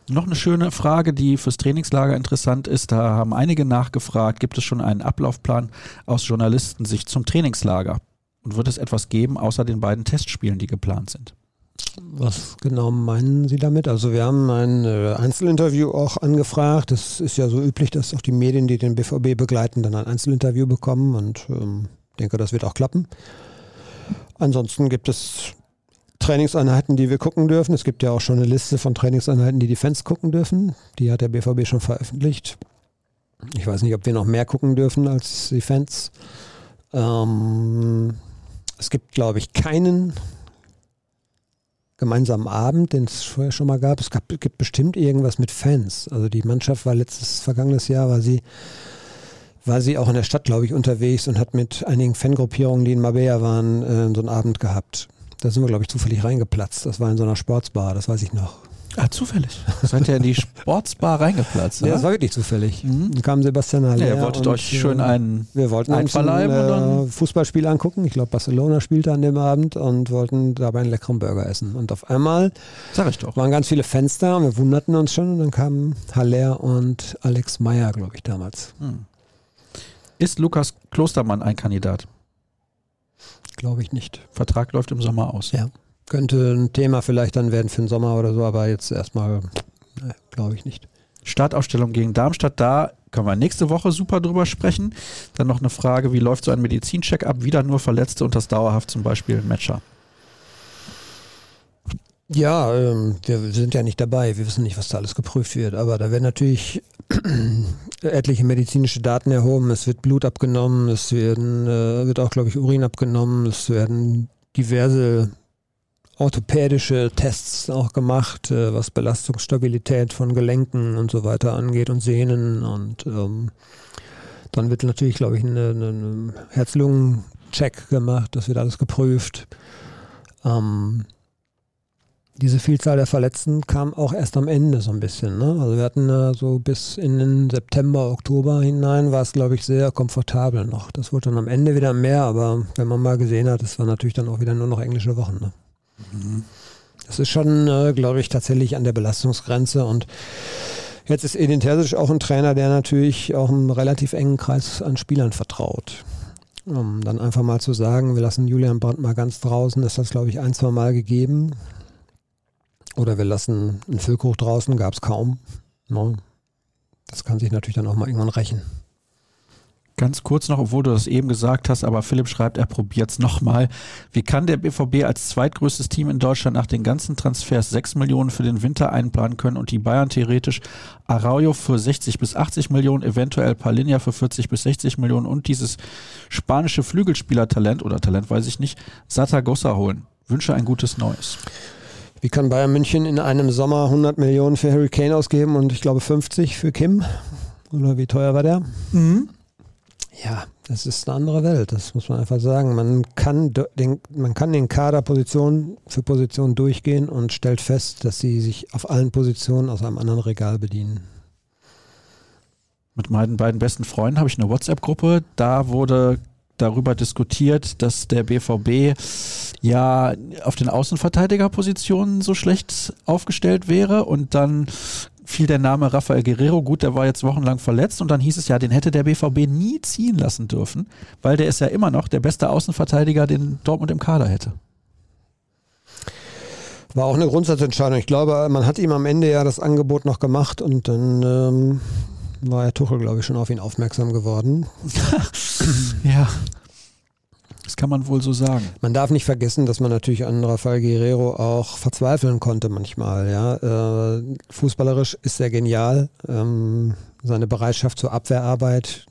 Noch eine schöne Frage, die fürs Trainingslager interessant ist. Da haben einige nachgefragt, gibt es schon einen Ablaufplan aus Journalistensicht zum Trainingslager? Und wird es etwas geben, außer den beiden Testspielen, die geplant sind? Was genau meinen Sie damit? Also wir haben ein äh, Einzelinterview auch angefragt. Es ist ja so üblich, dass auch die Medien, die den BVB begleiten, dann ein Einzelinterview bekommen und ähm, denke, das wird auch klappen. Ansonsten gibt es Trainingseinheiten, die wir gucken dürfen. Es gibt ja auch schon eine Liste von Trainingseinheiten, die die Fans gucken dürfen. Die hat der BVB schon veröffentlicht. Ich weiß nicht, ob wir noch mehr gucken dürfen als die Fans. Ähm, es gibt, glaube ich, keinen gemeinsamen Abend, den es vorher schon mal gab. Es gab, gibt bestimmt irgendwas mit Fans. Also die Mannschaft war letztes, vergangenes Jahr, war sie, war sie auch in der Stadt, glaube ich, unterwegs und hat mit einigen Fangruppierungen, die in Marbella waren, äh, so einen Abend gehabt. Da sind wir, glaube ich, zufällig reingeplatzt. Das war in so einer Sportsbar, das weiß ich noch. Ah, zufällig. Seid ihr in die Sportsbar reingeplatzt? Ja, das war wirklich zufällig. Mhm. Dann kam Sebastian Haller. Ja, ihr wolltet euch schön äh, einen Wir wollten uns ein äh, Fußballspiel angucken. Ich glaube, Barcelona spielte an dem Abend und wollten dabei einen leckeren Burger essen. Und auf einmal Sag ich doch. waren ganz viele Fans da und wir wunderten uns schon. Und dann kamen Haller und Alex Meyer, glaube ich, damals. Ist Lukas Klostermann ein Kandidat? Glaube ich nicht. Vertrag läuft im Sommer aus. Ja. Könnte ein Thema vielleicht dann werden für den Sommer oder so, aber jetzt erstmal, ne, glaube ich nicht. Startaufstellung gegen Darmstadt, da können wir nächste Woche super drüber sprechen. Dann noch eine Frage, wie läuft so ein Medizincheck ab? Wieder nur Verletzte und das dauerhaft zum Beispiel ein Matcher. Ja, ähm, wir sind ja nicht dabei. Wir wissen nicht, was da alles geprüft wird. Aber da werden natürlich etliche medizinische Daten erhoben. Es wird Blut abgenommen. Es werden, äh, wird auch, glaube ich, Urin abgenommen. Es werden diverse orthopädische Tests auch gemacht, äh, was Belastungsstabilität von Gelenken und so weiter angeht und Sehnen. Und ähm, dann wird natürlich, glaube ich, eine, eine, eine Herz-Lungen-Check gemacht. Das wird alles geprüft. Ähm, diese Vielzahl der Verletzten kam auch erst am Ende so ein bisschen. Ne? Also wir hatten äh, so bis in den September, Oktober hinein war es, glaube ich, sehr komfortabel noch. Das wurde dann am Ende wieder mehr, aber wenn man mal gesehen hat, das war natürlich dann auch wieder nur noch englische Wochen. Ne? Das ist schon, äh, glaube ich, tatsächlich an der Belastungsgrenze und jetzt ist Edin Terzic auch ein Trainer, der natürlich auch einen relativ engen Kreis an Spielern vertraut. Um dann einfach mal zu sagen, wir lassen Julian Brandt mal ganz draußen, das hat es, glaube ich, ein, zwei Mal gegeben. Oder wir lassen einen Füllkrug draußen, gab es kaum. Ne? Das kann sich natürlich dann auch mal irgendwann rächen. Ganz kurz noch, obwohl du das eben gesagt hast, aber Philipp schreibt, er probiert es nochmal. Wie kann der BVB als zweitgrößtes Team in Deutschland nach den ganzen Transfers 6 Millionen für den Winter einplanen können und die Bayern theoretisch Araujo für 60 bis 80 Millionen, eventuell Palinja für 40 bis 60 Millionen und dieses spanische Flügelspielertalent oder Talent weiß ich nicht, Satagossa holen? Wünsche ein gutes Neues. Wie kann Bayern München in einem Sommer 100 Millionen für Harry Kane ausgeben und ich glaube 50 für Kim? Oder wie teuer war der? Mhm. Ja, das ist eine andere Welt, das muss man einfach sagen. Man kann den, man kann den Kader Position für Position durchgehen und stellt fest, dass sie sich auf allen Positionen aus einem anderen Regal bedienen. Mit meinen beiden besten Freunden habe ich eine WhatsApp-Gruppe. Da wurde darüber diskutiert, dass der BVB ja auf den Außenverteidigerpositionen so schlecht aufgestellt wäre und dann fiel der Name Rafael Guerrero. Gut, der war jetzt wochenlang verletzt und dann hieß es ja, den hätte der BVB nie ziehen lassen dürfen, weil der ist ja immer noch der beste Außenverteidiger, den Dortmund im Kader hätte. War auch eine Grundsatzentscheidung. Ich glaube, man hat ihm am Ende ja das Angebot noch gemacht und dann ähm, war Herr Tuchel, glaube ich, schon auf ihn aufmerksam geworden. ja. Das kann man wohl so sagen. Man darf nicht vergessen, dass man natürlich an Rafael Guerrero auch verzweifeln konnte manchmal. Ja. Äh, fußballerisch ist er genial. Ähm, seine Bereitschaft zur Abwehrarbeit,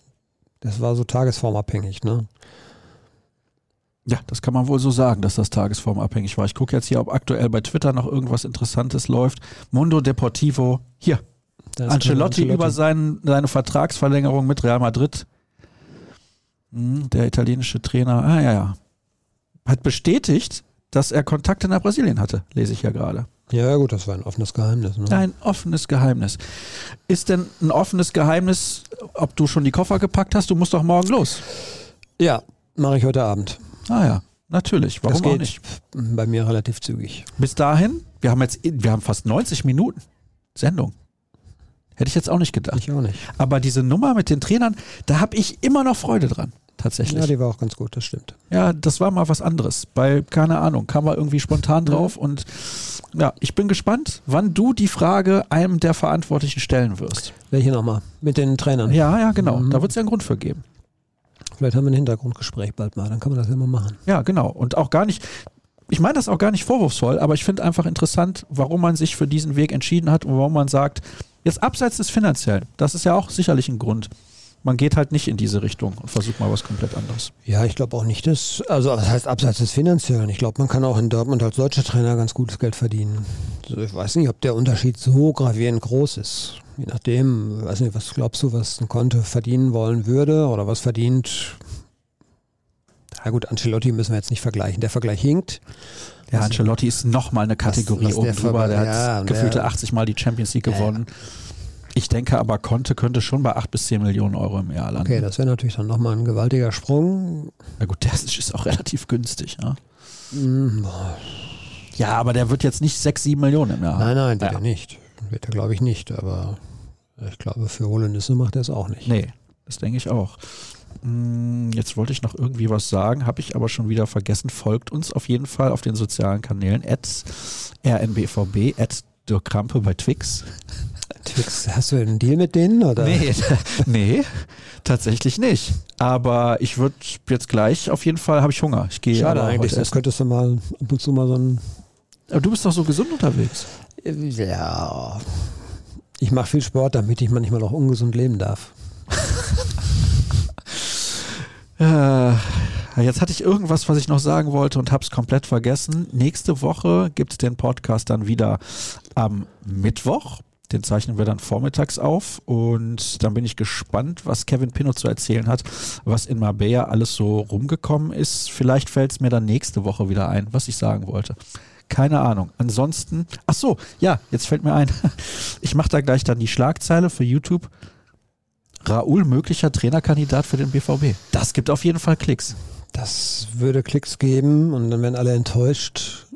das war so tagesformabhängig. Ne? Ja, das kann man wohl so sagen, dass das tagesformabhängig war. Ich gucke jetzt hier, ob aktuell bei Twitter noch irgendwas Interessantes läuft. Mundo Deportivo, hier. Ancelotti, Ancelotti, über seinen, seine Vertragsverlängerung mit Real Madrid hm, der italienische Trainer, ah ja, ja, hat bestätigt, dass er Kontakte nach Brasilien hatte, lese ich ja gerade. Ja, gut, das war ein offenes Geheimnis. Ne? Ein offenes Geheimnis. Ist denn ein offenes Geheimnis, ob du schon die Koffer gepackt hast? Du musst doch morgen los. Ja, mache ich heute Abend. Ah ja, natürlich. Warum das geht auch nicht? Bei mir relativ zügig. Bis dahin, wir haben jetzt, wir haben fast 90 Minuten Sendung. Hätte ich jetzt auch nicht gedacht. Ich auch nicht. Aber diese Nummer mit den Trainern, da habe ich immer noch Freude dran. Tatsächlich. Ja, die war auch ganz gut, das stimmt. Ja, das war mal was anderes. Bei, keine Ahnung, kam man irgendwie spontan drauf mhm. und ja, ich bin gespannt, wann du die Frage einem der Verantwortlichen stellen wirst. Welche nochmal? Mit den Trainern? Ja, ja, genau. Mhm. Da wird es ja einen Grund für geben. Vielleicht haben wir ein Hintergrundgespräch bald mal, dann kann man das immer machen. Ja, genau. Und auch gar nicht, ich meine das auch gar nicht vorwurfsvoll, aber ich finde einfach interessant, warum man sich für diesen Weg entschieden hat und warum man sagt, Jetzt abseits des Finanziellen, das ist ja auch sicherlich ein Grund. Man geht halt nicht in diese Richtung und versucht mal was komplett anderes. Ja, ich glaube auch nicht, dass, also das heißt abseits des Finanziellen. Ich glaube, man kann auch in Dortmund als deutscher Trainer ganz gutes Geld verdienen. Also ich weiß nicht, ob der Unterschied so gravierend groß ist. Je nachdem, weiß nicht, was glaubst du, was ein Konto verdienen wollen würde oder was verdient. Na gut, Ancelotti müssen wir jetzt nicht vergleichen. Der Vergleich hinkt. Ja, Ancelotti ist nochmal eine Kategorie was, was oben drüber. Der, der hat gefühlte 80 Mal die Champions League gewonnen. Ja. Ich denke aber, Conte könnte schon bei 8 bis 10 Millionen Euro im Jahr landen. Okay, das wäre natürlich dann nochmal ein gewaltiger Sprung. Na gut, der ist auch relativ günstig. Ja, mm, ja aber der wird jetzt nicht 6, 7 Millionen im Jahr Nein, nein, wird ja. er nicht. Wird er, glaube ich, nicht. Aber ich glaube, für Holendisse macht er es auch nicht. Nee, das denke ich auch. Hm, jetzt wollte ich noch irgendwie was sagen, habe ich aber schon wieder vergessen. Folgt uns auf jeden Fall auf den sozialen Kanälen at rnbvb, at Krampe bei Twix. Twix, hast du einen Deal mit denen? Oder? Nee, nee, tatsächlich nicht. Aber ich würde jetzt gleich, auf jeden Fall habe ich Hunger. Ich gehe Schade eigentlich, das könntest du mal ab und zu mal so ein. Aber du bist doch so gesund unterwegs. Ja. Ich mache viel Sport, damit ich manchmal auch ungesund leben darf. Äh, jetzt hatte ich irgendwas, was ich noch sagen wollte und habe es komplett vergessen. Nächste Woche gibt es den Podcast dann wieder am Mittwoch. Den zeichnen wir dann vormittags auf und dann bin ich gespannt, was Kevin Pino zu erzählen hat, was in Marbella alles so rumgekommen ist. Vielleicht fällt es mir dann nächste Woche wieder ein, was ich sagen wollte. Keine Ahnung. Ansonsten, ach so, ja, jetzt fällt mir ein. Ich mache da gleich dann die Schlagzeile für YouTube Raoul möglicher Trainerkandidat für den BVB. Das gibt auf jeden Fall Klicks. Das würde Klicks geben und dann werden alle enttäuscht,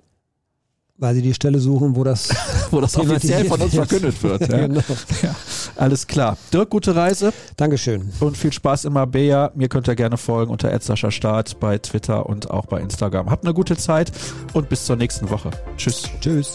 weil sie die Stelle suchen, wo das, wo das offiziell von uns verkündet wird. Ja. genau. ja. Alles klar. Dirk, gute Reise. Dankeschön. Und viel Spaß in Marbella. Mir könnt ihr gerne folgen unter Start bei Twitter und auch bei Instagram. Habt eine gute Zeit und bis zur nächsten Woche. Tschüss. Tschüss.